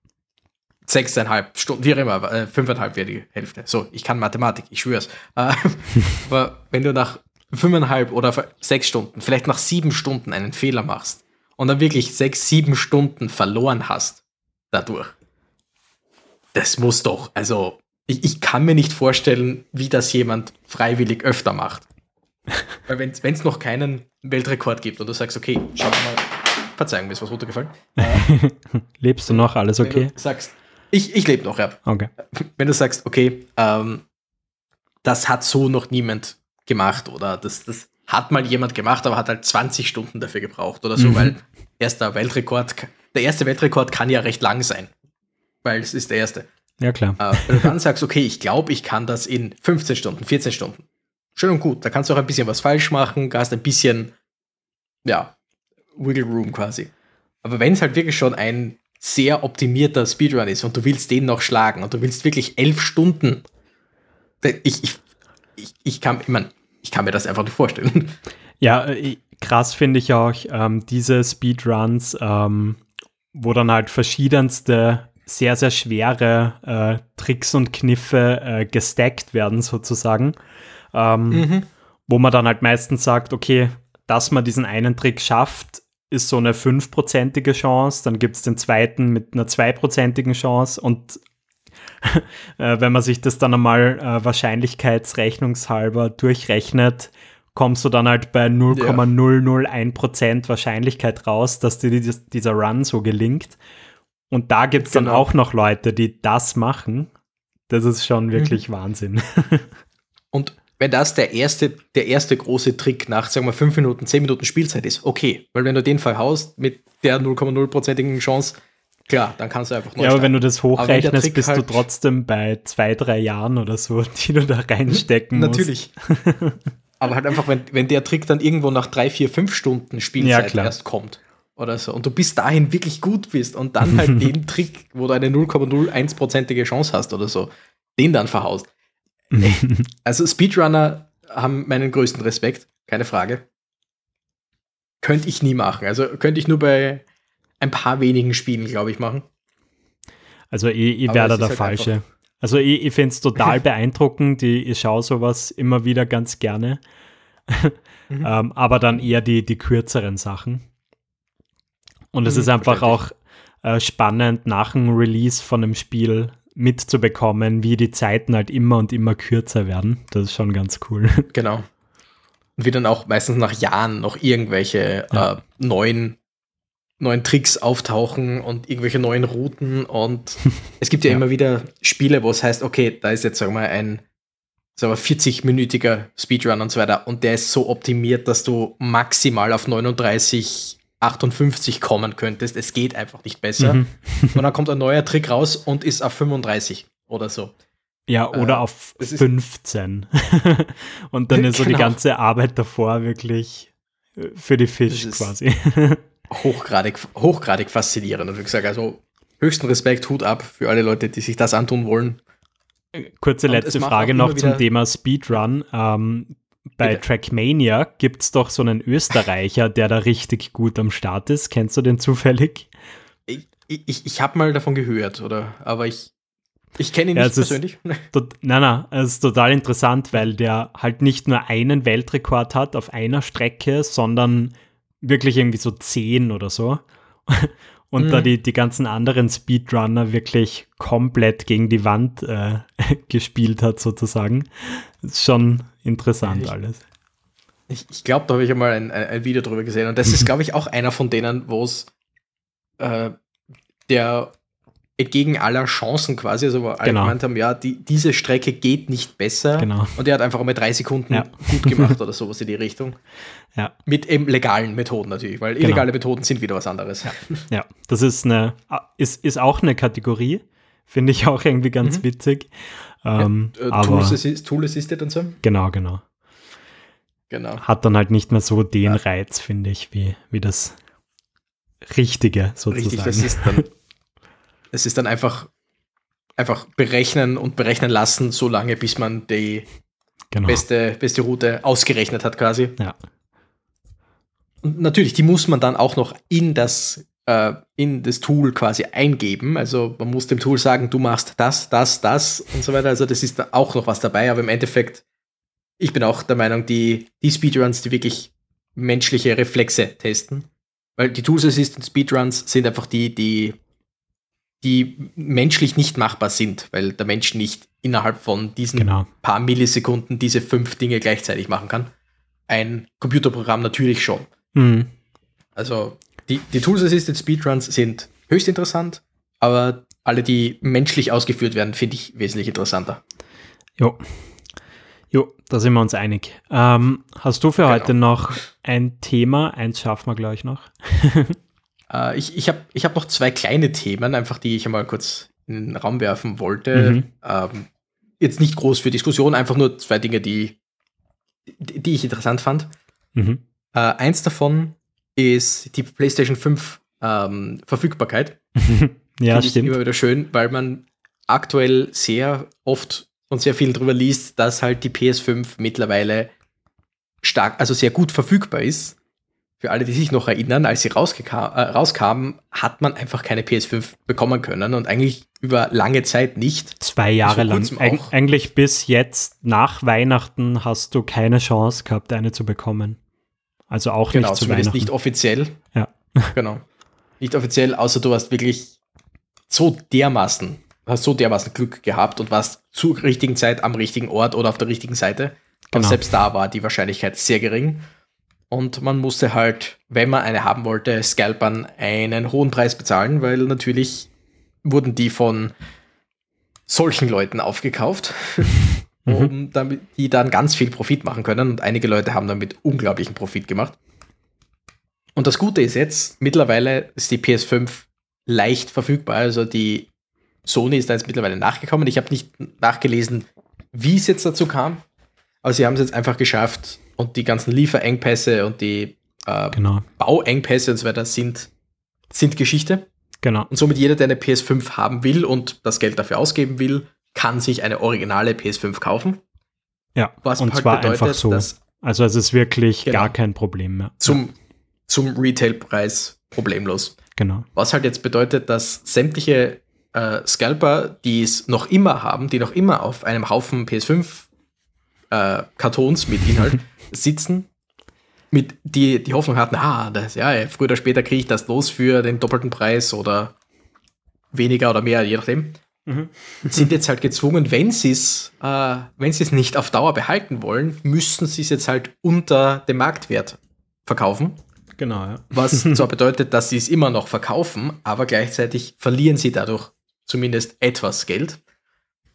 sechseinhalb Stunden, wie auch immer, äh, fünfeinhalb wäre die Hälfte. So, ich kann Mathematik, ich schwör's. Äh, *laughs* aber wenn du nach fünfeinhalb oder sechs Stunden, vielleicht nach sieben Stunden einen Fehler machst und dann wirklich sechs, sieben Stunden verloren hast dadurch, das muss doch, also ich, ich kann mir nicht vorstellen, wie das jemand freiwillig öfter macht. *laughs* Weil wenn es noch keinen Weltrekord gibt und du sagst, okay, schau mal, Verzeihung, mir ist was runtergefallen. *laughs* Lebst du noch? Alles okay? Wenn du sagst, ich, ich lebe noch, ja. Okay. Wenn du sagst, okay, ähm, das hat so noch niemand gemacht oder das, das hat mal jemand gemacht, aber hat halt 20 Stunden dafür gebraucht oder so, mhm. weil erster Weltrekord, der erste Weltrekord kann ja recht lang sein, weil es ist der erste. Ja, klar. Äh, wenn du dann sagst, okay, ich glaube, ich kann das in 15 Stunden, 14 Stunden. Schön und gut, da kannst du auch ein bisschen was falsch machen, hast ein bisschen, ja, Wiggle Room quasi. Aber wenn es halt wirklich schon ein sehr optimierter Speedrun ist und du willst den noch schlagen und du willst wirklich elf Stunden, ich, ich, ich, ich, kann, ich, mein, ich kann mir das einfach nicht vorstellen. Ja, äh, krass finde ich auch ähm, diese Speedruns, ähm, wo dann halt verschiedenste sehr, sehr schwere äh, Tricks und Kniffe äh, gestackt werden sozusagen. Ähm, mhm. Wo man dann halt meistens sagt, okay, dass man diesen einen Trick schafft, ist so eine fünfprozentige Chance, dann gibt es den zweiten mit einer zweiprozentigen Chance und *laughs* äh, wenn man sich das dann einmal äh, wahrscheinlichkeitsrechnungshalber durchrechnet, kommst du dann halt bei 0,001% Wahrscheinlichkeit raus, dass dir dieses, dieser Run so gelingt. Und da gibt es genau. dann auch noch Leute, die das machen. Das ist schon mhm. wirklich mhm. Wahnsinn. *laughs* Und wenn das der erste, der erste große Trick nach, sagen wir, 5 Minuten, 10 Minuten Spielzeit ist, okay. Weil wenn du den verhaust mit der 0,0%igen Chance, klar, dann kannst du einfach neu Ja, aber wenn du das hochrechnest, bist halt du trotzdem bei zwei, drei Jahren oder so, *laughs* die du da reinstecken musst. Natürlich. aber halt einfach, wenn, wenn der Trick dann irgendwo nach drei, vier, fünf Stunden Spielzeit ja, erst kommt oder so und du bis dahin wirklich gut bist und dann halt *laughs* den Trick, wo du eine 0,01%ige Chance hast oder so, den dann verhaust *laughs* also Speedrunner haben meinen größten Respekt, keine Frage. Könnte ich nie machen. Also könnte ich nur bei ein paar wenigen Spielen, glaube ich, machen. Also ich, ich wäre da der halt Falsche. Einfach. Also ich, ich finde es total *laughs* beeindruckend. Ich, ich schaue sowas immer wieder ganz gerne. mhm. *laughs* ähm, aber dann eher die, die kürzeren Sachen. Und es mhm, ist einfach auch äh, spannend, nach dem Release von einem Spiel mitzubekommen, wie die Zeiten halt immer und immer kürzer werden. Das ist schon ganz cool. *laughs* Genau. Und wie dann auch meistens nach Jahren noch irgendwelche ja. äh, neuen, neuen Tricks auftauchen und irgendwelche neuen Routen. Und *laughs* es gibt ja, ja, immer wieder Spiele, wo es heißt, okay, da ist jetzt, sagen wir mal, ein 40-minütiger Speedrun und so weiter. Und der ist so optimiert, dass du maximal auf 39 58 kommen könntest. Es geht einfach nicht besser. Mhm. *laughs* und dann kommt ein neuer Trick raus und ist auf 35 oder so. Ja, oder äh, auf 15. *laughs* und dann ist so genau. die ganze Arbeit davor wirklich für die Fisch quasi. *laughs* Hochgradig, hochgradig faszinierend. Und wie gesagt, also höchsten Respekt, Hut ab für alle Leute, die sich das antun wollen. Kurze letzte Frage noch zum Thema Speedrun. Ähm, bei. Trackmania gibt es doch so einen Österreicher, der da richtig gut am Start ist. Kennst du den zufällig? Ich, ich, ich habe mal davon gehört, oder? Aber ich, ich kenne ihn ja, nicht persönlich. *laughs* Tot, nein, nein, es ist total interessant, weil der halt nicht nur einen Weltrekord hat auf einer Strecke, sondern wirklich irgendwie so zehn oder so. *laughs* Und mhm. da die, die ganzen anderen Speedrunner wirklich komplett gegen die Wand äh, *laughs* gespielt hat, sozusagen. Ist schon interessant ich, alles. Ich, ich glaube, da habe ich einmal ein, ein, Video drüber gesehen. Und das ist, *laughs* glaube ich, auch einer von denen, wo es äh, der gegen aller Chancen quasi, also wo alle genau. gemeint haben, ja, die, diese Strecke geht nicht besser. Genau. Und er hat einfach einmal drei Sekunden ja. gut gemacht *laughs* oder sowas in die Richtung. Ja. Mit eben legalen Methoden natürlich, weil genau. illegale Methoden sind wieder was anderes. Ja, ja. das ist eine, ist, ist auch eine Kategorie, finde ich auch irgendwie ganz mhm. witzig. Ähm, ja, äh, Tool, Assist, Tool Assisted und so. Genau, genau. Genau. Hat dann halt nicht mehr so den ja. Reiz, finde ich, wie, wie das Richtige sozusagen. Richtig, das ist dann es ist dann einfach, einfach berechnen und berechnen lassen, so lange, bis man die genau. beste, beste Route ausgerechnet hat, quasi. Ja. Und natürlich, die muss man dann auch noch in das, in das Tool quasi eingeben. Also man muss dem Tool sagen, du machst das, das, das und so weiter. Also das ist da auch noch was dabei, aber im Endeffekt, ich bin auch der Meinung, die, die Speedruns, die wirklich menschliche Reflexe testen, weil die Tools Assistant Speedruns sind einfach die, die die menschlich nicht machbar sind, weil der Mensch nicht innerhalb von diesen genau. paar Millisekunden diese fünf Dinge gleichzeitig machen kann. Ein Computerprogramm natürlich schon. Mhm. Also die, die Tools Assisted Speedruns sind höchst interessant, aber alle, die menschlich ausgeführt werden, finde ich wesentlich interessanter. Jo. Jo, da sind wir uns einig. Ähm, hast du für genau. heute noch ein Thema? Eins schaffen wir gleich noch. *laughs* Äh, ich ich habe ich hab noch zwei kleine Themen, einfach die ich einmal kurz in den Raum werfen wollte. Mhm. Ähm, jetzt nicht groß für Diskussion, einfach nur zwei Dinge, die, die, die ich interessant fand. Mhm. Äh, eins davon ist die PlayStation 5 ähm, Verfügbarkeit. *laughs* ja, Find stimmt. Immer wieder schön, weil man aktuell sehr oft und sehr viel darüber liest, dass halt die PS5 mittlerweile stark, also sehr gut verfügbar ist für alle, die sich noch erinnern, als sie äh, rauskamen, hat man einfach keine PS5 bekommen können und eigentlich über lange Zeit nicht. Zwei Jahre lang. Eig eigentlich bis jetzt nach Weihnachten hast du keine Chance gehabt, eine zu bekommen. Also auch genau, nicht zu Weihnachten. nicht offiziell. Ja. *laughs* genau. Nicht offiziell, außer du hast wirklich so dermaßen, hast so dermaßen Glück gehabt und warst zur richtigen Zeit am richtigen Ort oder auf der richtigen Seite. Genau. Und selbst da war die Wahrscheinlichkeit sehr gering. Und man musste halt, wenn man eine haben wollte, Scalpern einen hohen Preis bezahlen, weil natürlich wurden die von solchen Leuten aufgekauft. *laughs* um damit die dann ganz viel Profit machen können. Und einige Leute haben damit unglaublichen Profit gemacht. Und das Gute ist jetzt, mittlerweile ist die PS5 leicht verfügbar. Also die Sony ist da jetzt mittlerweile nachgekommen. Ich habe nicht nachgelesen, wie es jetzt dazu kam. Aber sie haben es jetzt einfach geschafft, und die ganzen Lieferengpässe und die äh, genau. Bauengpässe und so weiter sind, sind Geschichte. Genau. Und somit jeder, der eine PS5 haben will und das Geld dafür ausgeben will, kann sich eine originale PS5 kaufen. Ja, Was und halt zwar bedeutet, einfach so. also es ist wirklich genau, gar kein Problem mehr. Zum, zum Retailpreis problemlos. Genau. Was halt jetzt bedeutet, dass sämtliche äh, Scalper, die es noch immer haben, die noch immer auf einem Haufen PS5 äh, Kartons mit Inhalt *laughs* sitzen, mit die die Hoffnung hatten, ah, das, ja, früher oder später kriege ich das los für den doppelten Preis oder weniger oder mehr, je nachdem. Mhm. *laughs* sind jetzt halt gezwungen, wenn sie es, äh, wenn sie es nicht auf Dauer behalten wollen, müssen sie es jetzt halt unter dem Marktwert verkaufen. Genau, ja. Was *laughs* zwar bedeutet, dass sie es immer noch verkaufen, aber gleichzeitig verlieren sie dadurch zumindest etwas Geld.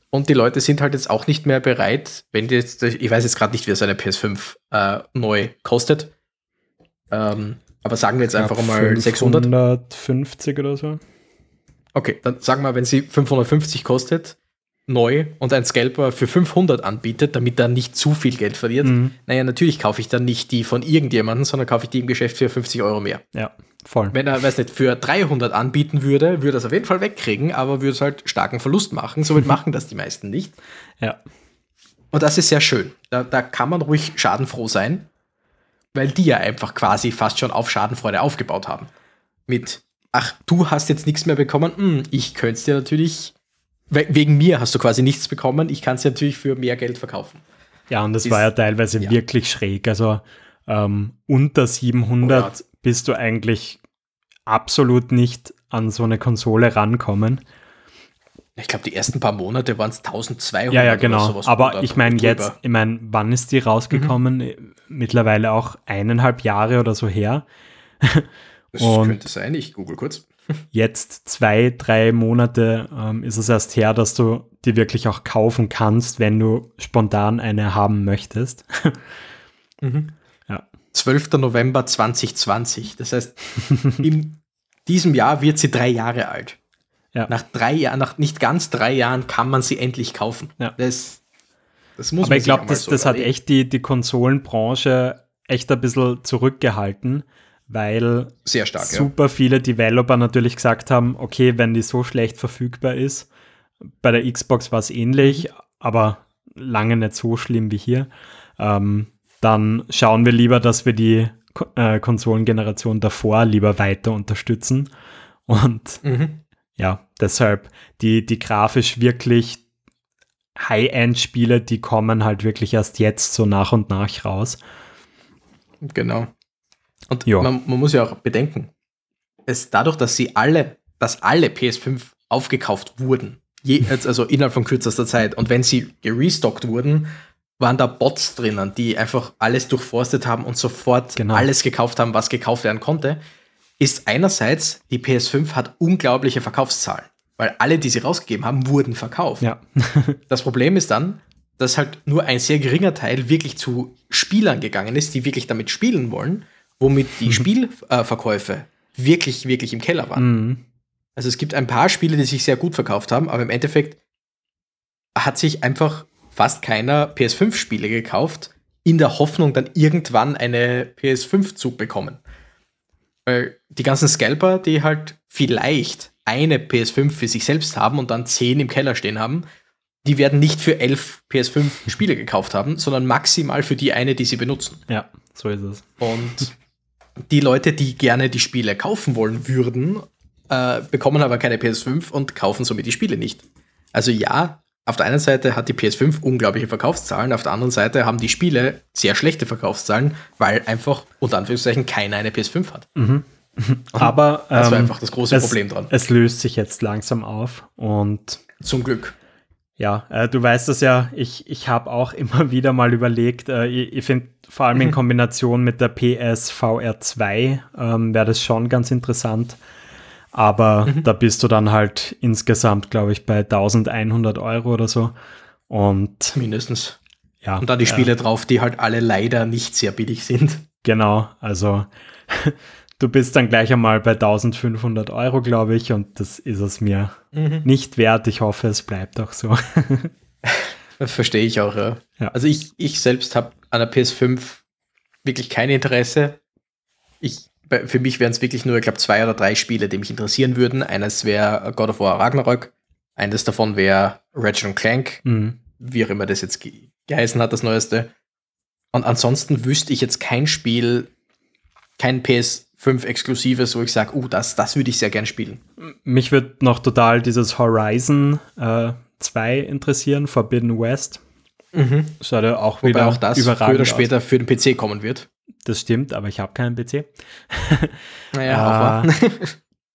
Und die Leute sind halt jetzt auch nicht mehr bereit, wenn die jetzt, ich weiß jetzt gerade nicht, wie so eine PS5 äh, neu kostet. Ähm, aber sagen wir jetzt einfach mal 600. 550 oder so. Okay, dann sagen wir, wenn sie 550 kostet, neu und ein Scalper für 500 anbietet, damit er nicht zu viel Geld verliert, Mhm. naja, natürlich kaufe ich dann nicht die von irgendjemandem, sondern kaufe ich die im Geschäft für 50 Euro mehr. Ja, voll. Wenn er, weiß nicht, für 300 anbieten würde, würde er es auf jeden Fall wegkriegen, aber würde es halt starken Verlust machen. Somit *laughs* machen das die meisten nicht. Ja. Und das ist sehr schön. Da, da kann man ruhig schadenfroh sein, weil die ja einfach quasi fast schon auf Schadenfreude aufgebaut haben. Mit, ach, du hast jetzt nichts mehr bekommen, hm, ich könnte es dir natürlich, we wegen mir hast du quasi nichts bekommen, ich kann es dir natürlich für mehr Geld verkaufen. Ja, und das Ist- war ja teilweise ja. wirklich schräg. Also ähm, unter 700 Oh ja. bist du eigentlich absolut nicht an so eine Konsole rankommen. Ich glaube, die ersten paar Monate waren es 1200 Ja, ja, oder genau. sowas Aber ich meine jetzt, ich meine, wann ist die rausgekommen? Mhm. Mittlerweile auch eineinhalb Jahre oder so her. *laughs* Das und- könnte sein, ich google kurz. *laughs* Jetzt zwei, drei Monate ähm, ist es erst her, dass du die wirklich auch kaufen kannst, wenn du spontan eine haben möchtest. *laughs* Ja. 12. November 2020. Das heißt, in diesem Jahr wird sie drei Jahre alt. Ja. Nach drei Jahren, nach nicht ganz drei Jahren kann man sie endlich kaufen. Ja. Das, das muss Aber man ich glaube, das, so das hat echt die, die Konsolenbranche echt ein bisschen zurückgehalten, weil sehr stark. Ja. super viele Developer natürlich gesagt haben, okay, wenn die so schlecht verfügbar ist, bei der Xbox war es ähnlich, aber lange nicht so schlimm wie hier, ähm, dann schauen wir lieber, dass wir die äh, Konsolengeneration davor lieber weiter unterstützen. *laughs* Und Mhm. ja, deshalb die, die grafisch wirklich High-End-Spiele, die kommen halt wirklich erst jetzt so nach und nach raus. Genau. Und Ja. man, man muss ja auch bedenken, es dadurch, dass sie alle, dass alle PS5 aufgekauft wurden, je, also innerhalb von kürzester Zeit, und wenn sie gerestockt wurden, waren da Bots drinnen, die einfach alles durchforstet haben und sofort Genau. alles gekauft haben, was gekauft werden konnte, ist einerseits, die PS5 hat unglaubliche Verkaufszahlen, weil alle, die sie rausgegeben haben, wurden verkauft. Ja, *laughs* Das Problem ist dann, dass halt nur ein sehr geringer Teil wirklich zu Spielern gegangen ist, die wirklich damit spielen wollen, womit die Spielverkäufe wirklich, wirklich im Keller waren. mhm. Also es gibt ein paar Spiele, die sich sehr gut verkauft haben, aber im Endeffekt hat sich einfach fast keiner PS5-Spiele gekauft, in der Hoffnung, dann irgendwann eine PS5 zu bekommen. Weil die ganzen Scalper, die halt vielleicht eine PS5 für sich selbst haben und dann zehn im Keller stehen haben, die werden nicht für elf PS5-Spiele gekauft haben, sondern maximal für die eine, die sie benutzen. ja, so ist es. Und die Leute, die gerne die Spiele kaufen wollen würden, äh, bekommen aber keine PS5 und kaufen somit die Spiele nicht. Also ja, auf der einen Seite hat die PS5 unglaubliche Verkaufszahlen, auf der anderen Seite haben die Spiele sehr schlechte Verkaufszahlen, weil einfach unter Anführungszeichen keiner eine PS5 hat. *laughs* Aber Das war ähm, einfach das große es, Problem dran. Es löst sich jetzt langsam auf und Zum Glück. Ja, äh, du weißt das ja, ich, ich habe auch *laughs* immer wieder mal überlegt, äh, ich, ich finde vor allem in Kombination mit der PS VR 2 ähm, wäre das schon ganz interessant. Aber da bist du dann halt insgesamt, glaube ich, bei 1100 Euro oder so. Und Mindestens. ja. Und dann die äh, Spiele drauf, die halt alle leider nicht sehr billig sind. Genau, also du bist dann gleich einmal bei 1500 Euro, glaube ich, und das ist es mir nicht wert. Ich hoffe, es bleibt auch so. *laughs* Verstehe ich auch, ja. Ja. Also ich, ich selbst habe an der PS5 wirklich kein Interesse. Ich, für mich wären es wirklich nur, ich glaube, zwei oder drei Spiele, die mich interessieren würden. Eines wäre God of War Ragnarök, eines davon wäre Ratchet Clank, Mhm. wie auch immer das jetzt ge geheißen hat, das neueste. Und ansonsten wüsste ich jetzt kein Spiel, kein PS5-Exklusives, wo ich sage, uh, das, das würde ich sehr gern spielen. Mich würde noch total dieses Horizon äh, 2 interessieren, Forbidden West. Schaut ja auch Wobei wieder auch das früher oder aus. später für den PC kommen wird. Das stimmt, aber ich habe keinen PC. Naja, aber.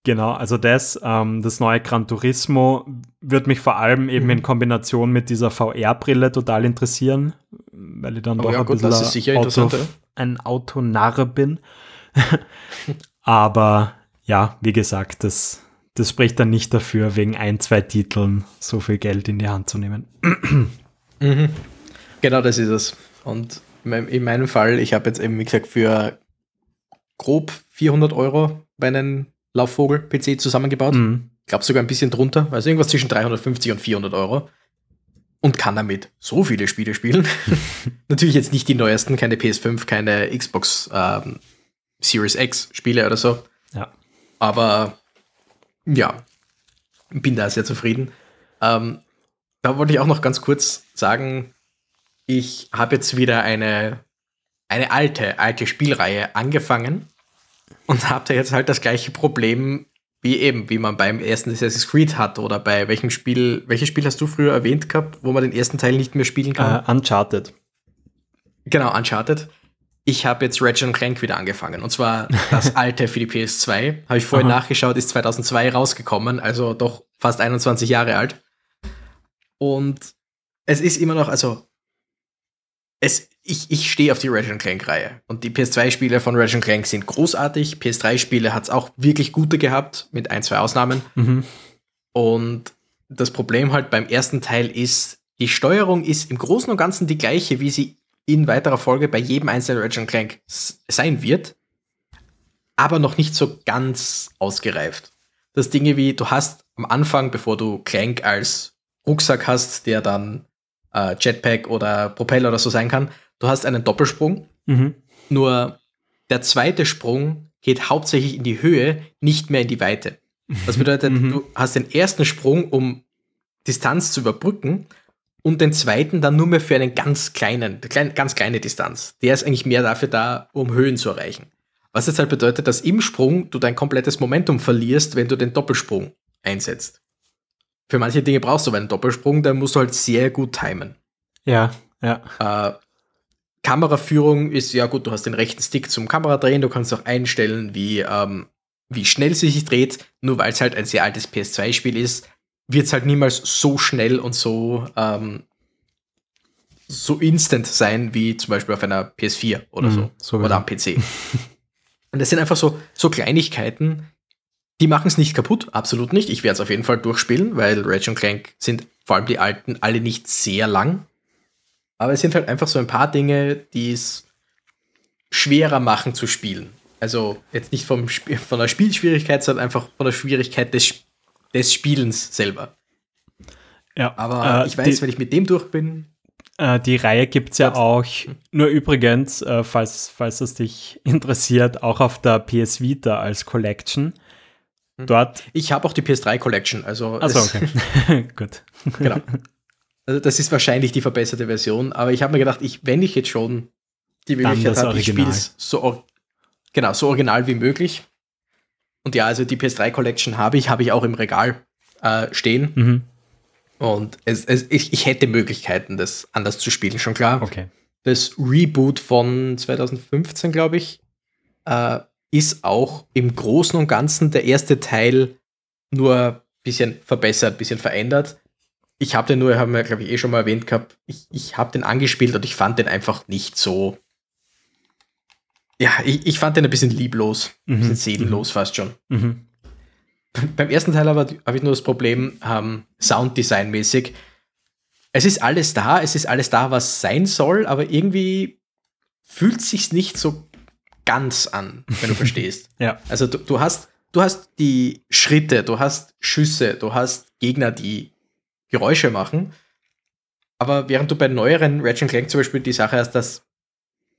Genau, also das, ähm, das neue Gran Turismo wird mich vor allem eben Mhm. in Kombination mit dieser VR-Brille total interessieren, weil ich dann Oh doch ja, ein gut, bisschen das Auto, ein Autonarre bin. *laughs* Aber ja, wie gesagt, das, das spricht dann nicht dafür, wegen ein, zwei Titeln so viel Geld in die Hand zu nehmen. *clears throat* Mhm. Genau, das ist es. Und in meinem Fall, ich habe jetzt eben, wie gesagt, für grob 400 Euro meinen Laufvogel-PC zusammengebaut. Mhm. Ich glaube sogar ein bisschen drunter, also irgendwas zwischen 350 und 400 Euro. und kann damit so viele Spiele spielen. *laughs* Natürlich jetzt nicht die neuesten, keine PS5, keine Xbox ähm, Series X Spiele oder so. Ja. Aber ja, bin da sehr zufrieden. Ähm, da wollte ich auch noch ganz kurz sagen, ich habe jetzt wieder eine, eine alte, alte Spielreihe angefangen und habe da jetzt halt das gleiche Problem wie eben, wie man beim ersten Assassin's Creed hat oder bei welchem Spiel, welches Spiel hast du früher erwähnt gehabt, wo man den ersten Teil nicht mehr spielen kann? Uh, Uncharted. Genau, Uncharted. Ich habe jetzt Ratchet Clank wieder angefangen und zwar das *laughs* alte für die PS2. Habe ich vorhin Aha. nachgeschaut, ist 2002 rausgekommen, also doch fast 21 Jahre alt. Und es ist immer noch, also es, ich, ich stehe auf die Ratchet Clank-Reihe. Und die PS2-Spiele von Ratchet Clank sind großartig. PS3-Spiele hat es auch wirklich gute gehabt, mit ein, zwei Ausnahmen. Mhm. Und das Problem halt beim ersten Teil ist, die Steuerung ist im Großen und Ganzen die gleiche, wie sie in weiterer Folge bei jedem einzelnen Ratchet Clank sein wird, aber noch nicht so ganz ausgereift. Das Dinge wie, du hast am Anfang, bevor du Clank als Rucksack hast, der dann äh, Jetpack oder Propeller oder so sein kann. Du hast einen Doppelsprung, mhm. nur der zweite Sprung geht hauptsächlich in die Höhe, nicht mehr in die Weite. Das bedeutet, *laughs* mhm. du hast den ersten Sprung, um Distanz zu überbrücken und den zweiten dann nur mehr für einen ganz kleinen, klein, ganz kleine Distanz. Der ist eigentlich mehr dafür da, um Höhen zu erreichen. Was jetzt halt bedeutet, dass im Sprung du dein komplettes Momentum verlierst, wenn du den Doppelsprung einsetzt für manche Dinge brauchst du aber einen Doppelsprung, da musst du halt sehr gut timen. Ja, ja. Äh, Kameraführung ist, ja gut, du hast den rechten Stick zum Kameradrehen, du kannst auch einstellen, wie, ähm, wie schnell sie sich dreht, nur weil es halt ein sehr altes PS2-Spiel ist, wird es halt niemals so schnell und so, ähm, so instant sein, wie zum Beispiel auf einer PS4 oder mhm, so, oder am PC. *laughs* und das sind einfach so, so Kleinigkeiten, die machen es nicht kaputt, absolut nicht. Ich werde es auf jeden Fall durchspielen, weil Ratchet Clank sind vor allem die alten alle nicht sehr lang. Aber es sind halt einfach so ein paar Dinge, die es schwerer machen zu spielen. Also jetzt nicht vom Sp von der Spielschwierigkeit, sondern einfach von der Schwierigkeit des, des Spielens selber. Ja, aber äh, ich weiß, die, wenn ich mit dem durch bin. Äh, die Reihe gibt es ja auch, nur übrigens, äh, falls, falls es dich *laughs* interessiert, auch auf der PS Vita als Collection. Mhm. Dort. Ich habe auch die PS3 Collection, also. Achso, okay. *laughs* *laughs* Gut. genau. Also das ist wahrscheinlich die verbesserte Version, aber ich habe mir gedacht, ich, wenn ich jetzt schon die Möglichkeit habe, ich spiele es so, genau, so original wie möglich. Und ja, also die PS3 Collection habe ich, habe ich auch im Regal äh, stehen. Mhm. Und es, es, ich, ich hätte Möglichkeiten, das anders zu spielen, schon klar. Okay. Das Reboot von 2015, glaube ich, äh, ist auch im Großen und Ganzen der erste Teil nur ein bisschen verbessert, ein bisschen verändert. Ich habe den nur, haben wir, glaube ich, eh schon mal erwähnt gehabt, ich, ich habe den angespielt und ich fand den einfach nicht so. Ja, ich, ich fand den ein bisschen lieblos, mhm. ein bisschen seelenlos mhm. fast schon. Mhm. Beim ersten Teil aber habe ich nur das Problem, ähm, Sounddesign-mäßig. Es ist alles da, es ist alles da, was sein soll, aber irgendwie fühlt sich nicht so ganz an, wenn du *laughs* verstehst. ja. Also du, du, hast, du hast die Schritte, du hast Schüsse, du hast Gegner, die Geräusche machen. Aber während du bei neueren Ratchet Clank zum Beispiel die Sache hast, dass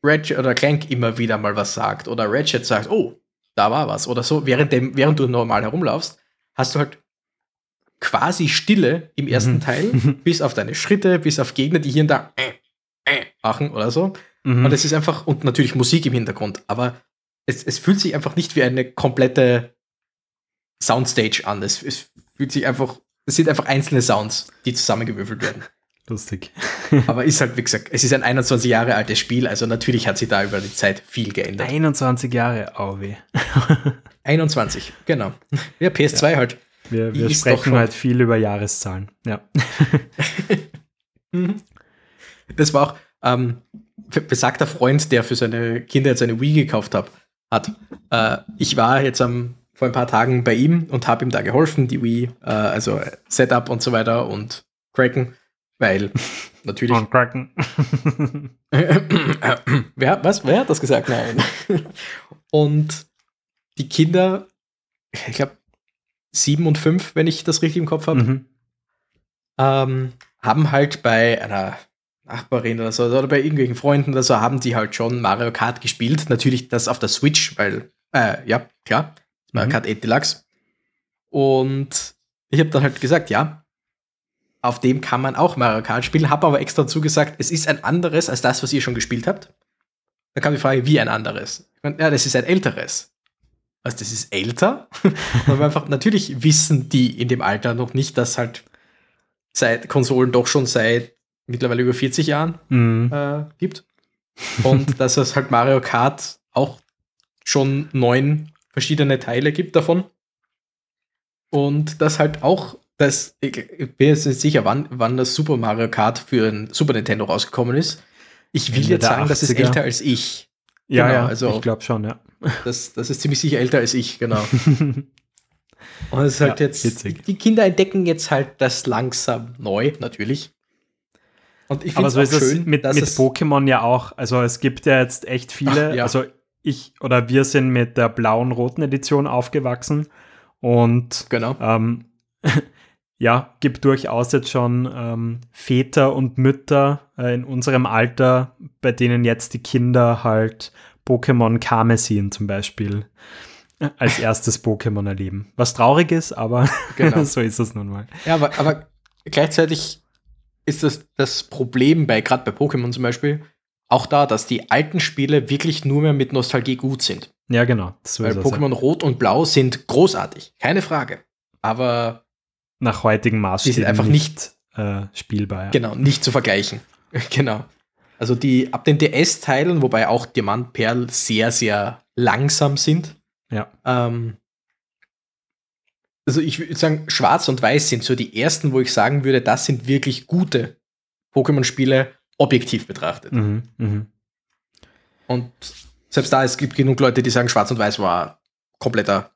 Ratchet oder Clank immer wieder mal was sagt oder Ratchet sagt, oh, da war was oder so, während, dem, während du normal herumlaufst, hast du halt quasi Stille im ersten mhm. Teil, *laughs* bis auf deine Schritte, bis auf Gegner, die hier und da äh, äh, machen oder so. Mhm. Und es ist einfach, und natürlich Musik im Hintergrund, aber es, es fühlt sich einfach nicht wie eine komplette Soundstage an. Es, es fühlt sich einfach, es sind einfach einzelne Sounds, die zusammengewürfelt werden. Lustig. *laughs* aber ist halt, wie gesagt, es ist ein 21 Jahre altes Spiel, also natürlich hat sich da über die Zeit viel geändert. 21 Jahre, oh weh. *laughs* 21, genau. Ja, PS2 ja. halt. Wir, wir sprechen halt viel über Jahreszahlen, ja. Mhm. das war auch, ähm, besagter Freund, der für seine Kinder jetzt eine Wii gekauft hat, hat. Äh, ich war jetzt am, vor ein paar Tagen bei ihm und habe ihm da geholfen, die Wii, äh, also Setup und so weiter und Cracken, weil *laughs* natürlich. Und Cracken. *laughs* wer, was? Wer hat das gesagt? Nein. und die Kinder, ich glaube, sieben und fünf, wenn ich das richtig im Kopf habe, mhm. ähm, haben halt bei einer Nachbarin oder so oder bei irgendwelchen Freunden oder so haben die halt schon Mario Kart gespielt. Natürlich das auf der Switch, weil, äh, ja, klar, Mario Mhm. Kart 8 Deluxe. Und ich habe dann halt gesagt, ja, auf dem kann man auch Mario Kart spielen, habe aber extra dazu gesagt, es ist ein anderes als das, was ihr schon gespielt habt. Da kam die Frage, wie ein anderes? Ich mein, ja, das ist ein älteres. Was, das ist älter? *laughs* Wir einfach, natürlich wissen die in dem Alter noch nicht, dass halt seit Konsolen doch schon seit mittlerweile über 40 Jahren Mhm. äh, gibt. Und *laughs* dass es halt Mario Kart auch schon neun verschiedene Teile gibt davon. Und das halt auch, das, ich, ich bin jetzt nicht sicher, wann, wann das Super Mario Kart für ein Super Nintendo rausgekommen ist. Ich will Ende jetzt sagen, das ist 80er. älter als ich. ja, genau, ja, also- ich glaube schon, ja. *laughs* Das, das ist ziemlich sicher älter als ich, genau. *laughs* Und es ist halt Ja, jetzt, witzig. die Kinder entdecken jetzt halt das langsam neu, natürlich. Und ich finde so es ist schön, mit, mit Pokémon ja auch. Also es gibt ja jetzt echt viele. Ach, ja. Also ich oder wir sind mit der blauen roten Edition aufgewachsen und Genau. ähm, *laughs* ja, gibt durchaus jetzt schon ähm, Väter und Mütter äh, in unserem Alter, bei denen jetzt die Kinder halt Pokémon Karmesin zum Beispiel äh, als *laughs* erstes Pokémon erleben. Was traurig ist, aber *laughs* Genau. so ist es nun mal. Ja, aber, aber gleichzeitig ist das das Problem bei, gerade bei Pokémon zum Beispiel, auch da, dass die alten Spiele wirklich nur mehr mit Nostalgie gut sind. Ja, genau. So Weil es, ja. Pokémon Rot und Blau sind großartig, keine Frage. Aber nach heutigen Maßstäben einfach nicht äh, spielbar. Ja. genau, nicht zu vergleichen. *laughs* genau. Also die ab den DS-Teilen, wobei auch Diamant, Perl sehr, sehr langsam sind. Ja. Ähm, also ich würde sagen, Schwarz und Weiß sind so die ersten, wo ich sagen würde, das sind wirklich gute Pokémon-Spiele, objektiv betrachtet. Mhm, mhm. Und selbst da, es gibt genug Leute, die sagen, Schwarz und Weiß war kompletter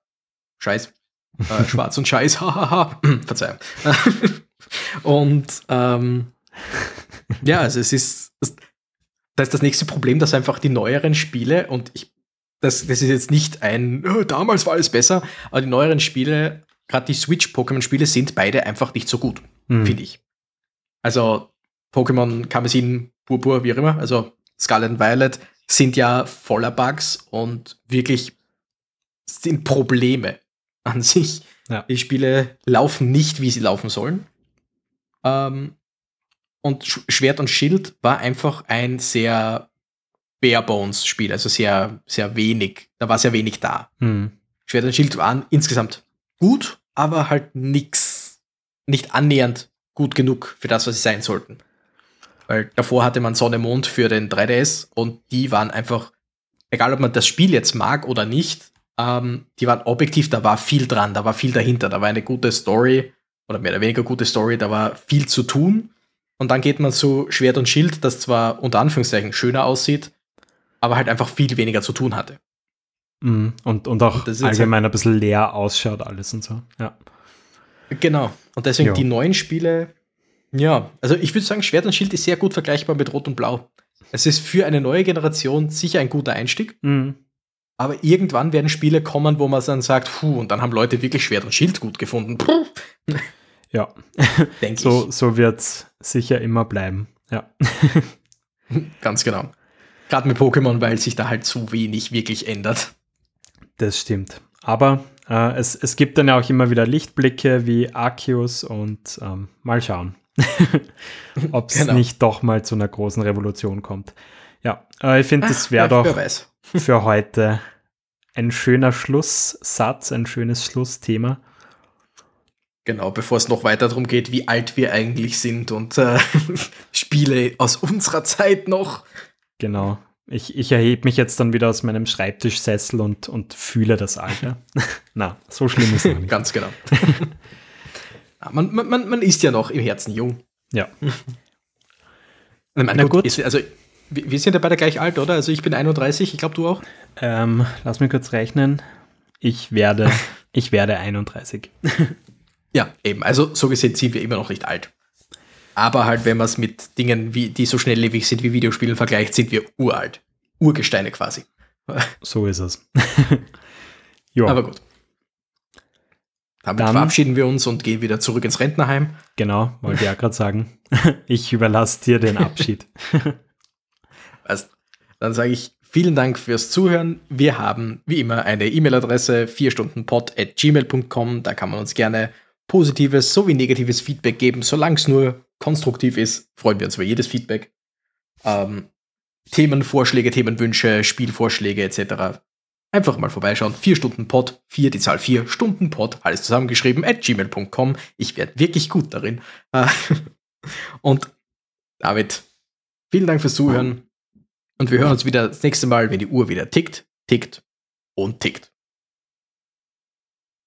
Scheiß. Äh, Schwarz und Scheiß, *laughs* hahaha. *clears throat* Verzeihung. *laughs* und ähm, ja, also es ist, das, ist das nächste Problem, dass einfach die neueren Spiele und ich, das, das ist jetzt nicht ein, "Oh, damals war alles besser, aber die neueren Spiele, gerade die Switch-Pokémon-Spiele, sind beide einfach nicht so gut Mhm. finde ich. Also Pokémon Karmesin, Purpur, wie auch immer, also Scarlet und Violet sind ja voller Bugs und wirklich sind Probleme an sich. Ja. Die Spiele laufen nicht, wie sie laufen sollen. Ähm, und Sch Schwert und Schild war einfach ein sehr Bare-Bones-Spiel, also sehr, sehr wenig. Da war sehr wenig da. Mhm. Schwert und Schild waren insgesamt gut, aber halt nix, nicht annähernd gut genug für das, was sie sein sollten. Weil davor hatte man Sonne Mond für den 3DS und die waren einfach, egal ob man das Spiel jetzt mag oder nicht, ähm, die waren objektiv, da war viel dran, da war viel dahinter, da war eine gute Story oder mehr oder weniger gute Story, da war viel zu tun. Und dann geht man zu Schwert und Schild, das zwar unter Anführungszeichen schöner aussieht, aber halt einfach viel weniger zu tun hatte. Mhm. Und, und auch Und jetzt allgemein ein bisschen leer ausschaut, alles und so. Ja. Genau. Und deswegen Ja. die neuen Spiele, ja, also ich würde sagen, Schwert und Schild ist sehr gut vergleichbar mit Rot und Blau. Es ist für eine neue Generation sicher ein guter Einstieg, Mhm. Aber irgendwann werden Spiele kommen, wo man dann sagt, puh, und dann haben Leute wirklich Schwert und Schild gut gefunden. Puh, Ja, *laughs* denke so, so wird es sicher immer bleiben. Ja. ich. *laughs* Ganz genau. Gerade mit Pokémon, weil sich da halt zu wenig wirklich ändert. Das stimmt. Aber äh, es, es gibt dann ja auch immer wieder Lichtblicke wie Arceus und ähm, mal schauen, *laughs* ob es Genau. nicht doch mal zu einer großen Revolution kommt. Ja, äh, ich finde, das Ach, wäre doch Wer weiß. Für heute ein schöner Schlusssatz, ein schönes Schlussthema. Genau, bevor es noch weiter darum geht, wie alt wir eigentlich sind und äh, *laughs* Spiele aus unserer Zeit noch. Genau. Ich, ich erhebe mich jetzt dann wieder aus meinem Schreibtischsessel und, und fühle das Alter. *laughs* Na, so schlimm ist es *laughs* nicht. Ganz genau. Ja, man, man, man ist ja noch im Herzen jung. Ja. Meine, Na gut, gut. Ist, also wir sind ja beide gleich alt, oder? Also ich bin 31, ich glaube du auch. Ähm, lass mich kurz rechnen. Ich werde, *laughs* ich werde 31. *laughs* Ja, eben. Also so gesehen sind wir immer noch nicht alt. Aber halt, wenn man es mit Dingen, wie, die so schnelllebig sind wie Videospielen vergleicht, sind wir uralt. Urgesteine quasi. *laughs* So ist es. ja, Aber gut. Damit Dann, verabschieden wir uns und gehen wieder zurück ins Rentnerheim. Genau, wollte ich auch gerade sagen. Ich überlasse dir den Abschied. Also, dann sage ich vielen Dank fürs Zuhören. Wir haben wie immer eine E-Mail-Adresse 4stundenpod.gmail.com. Da kann man uns gerne positives sowie negatives Feedback geben. Solange es nur konstruktiv ist, freuen wir uns über jedes Feedback. Ähm, Themenvorschläge, Themenwünsche, Spielvorschläge etc. Einfach mal vorbeischauen. 4 Stunden Pod, 4 die Zahl 4 Stunden Pod, alles zusammengeschrieben at gmail.com. Ich werde wirklich gut darin. *laughs* Und damit vielen Dank fürs Zuhören. Und wir hören uns wieder das nächste Mal, wenn die Uhr wieder tickt, tickt und tickt.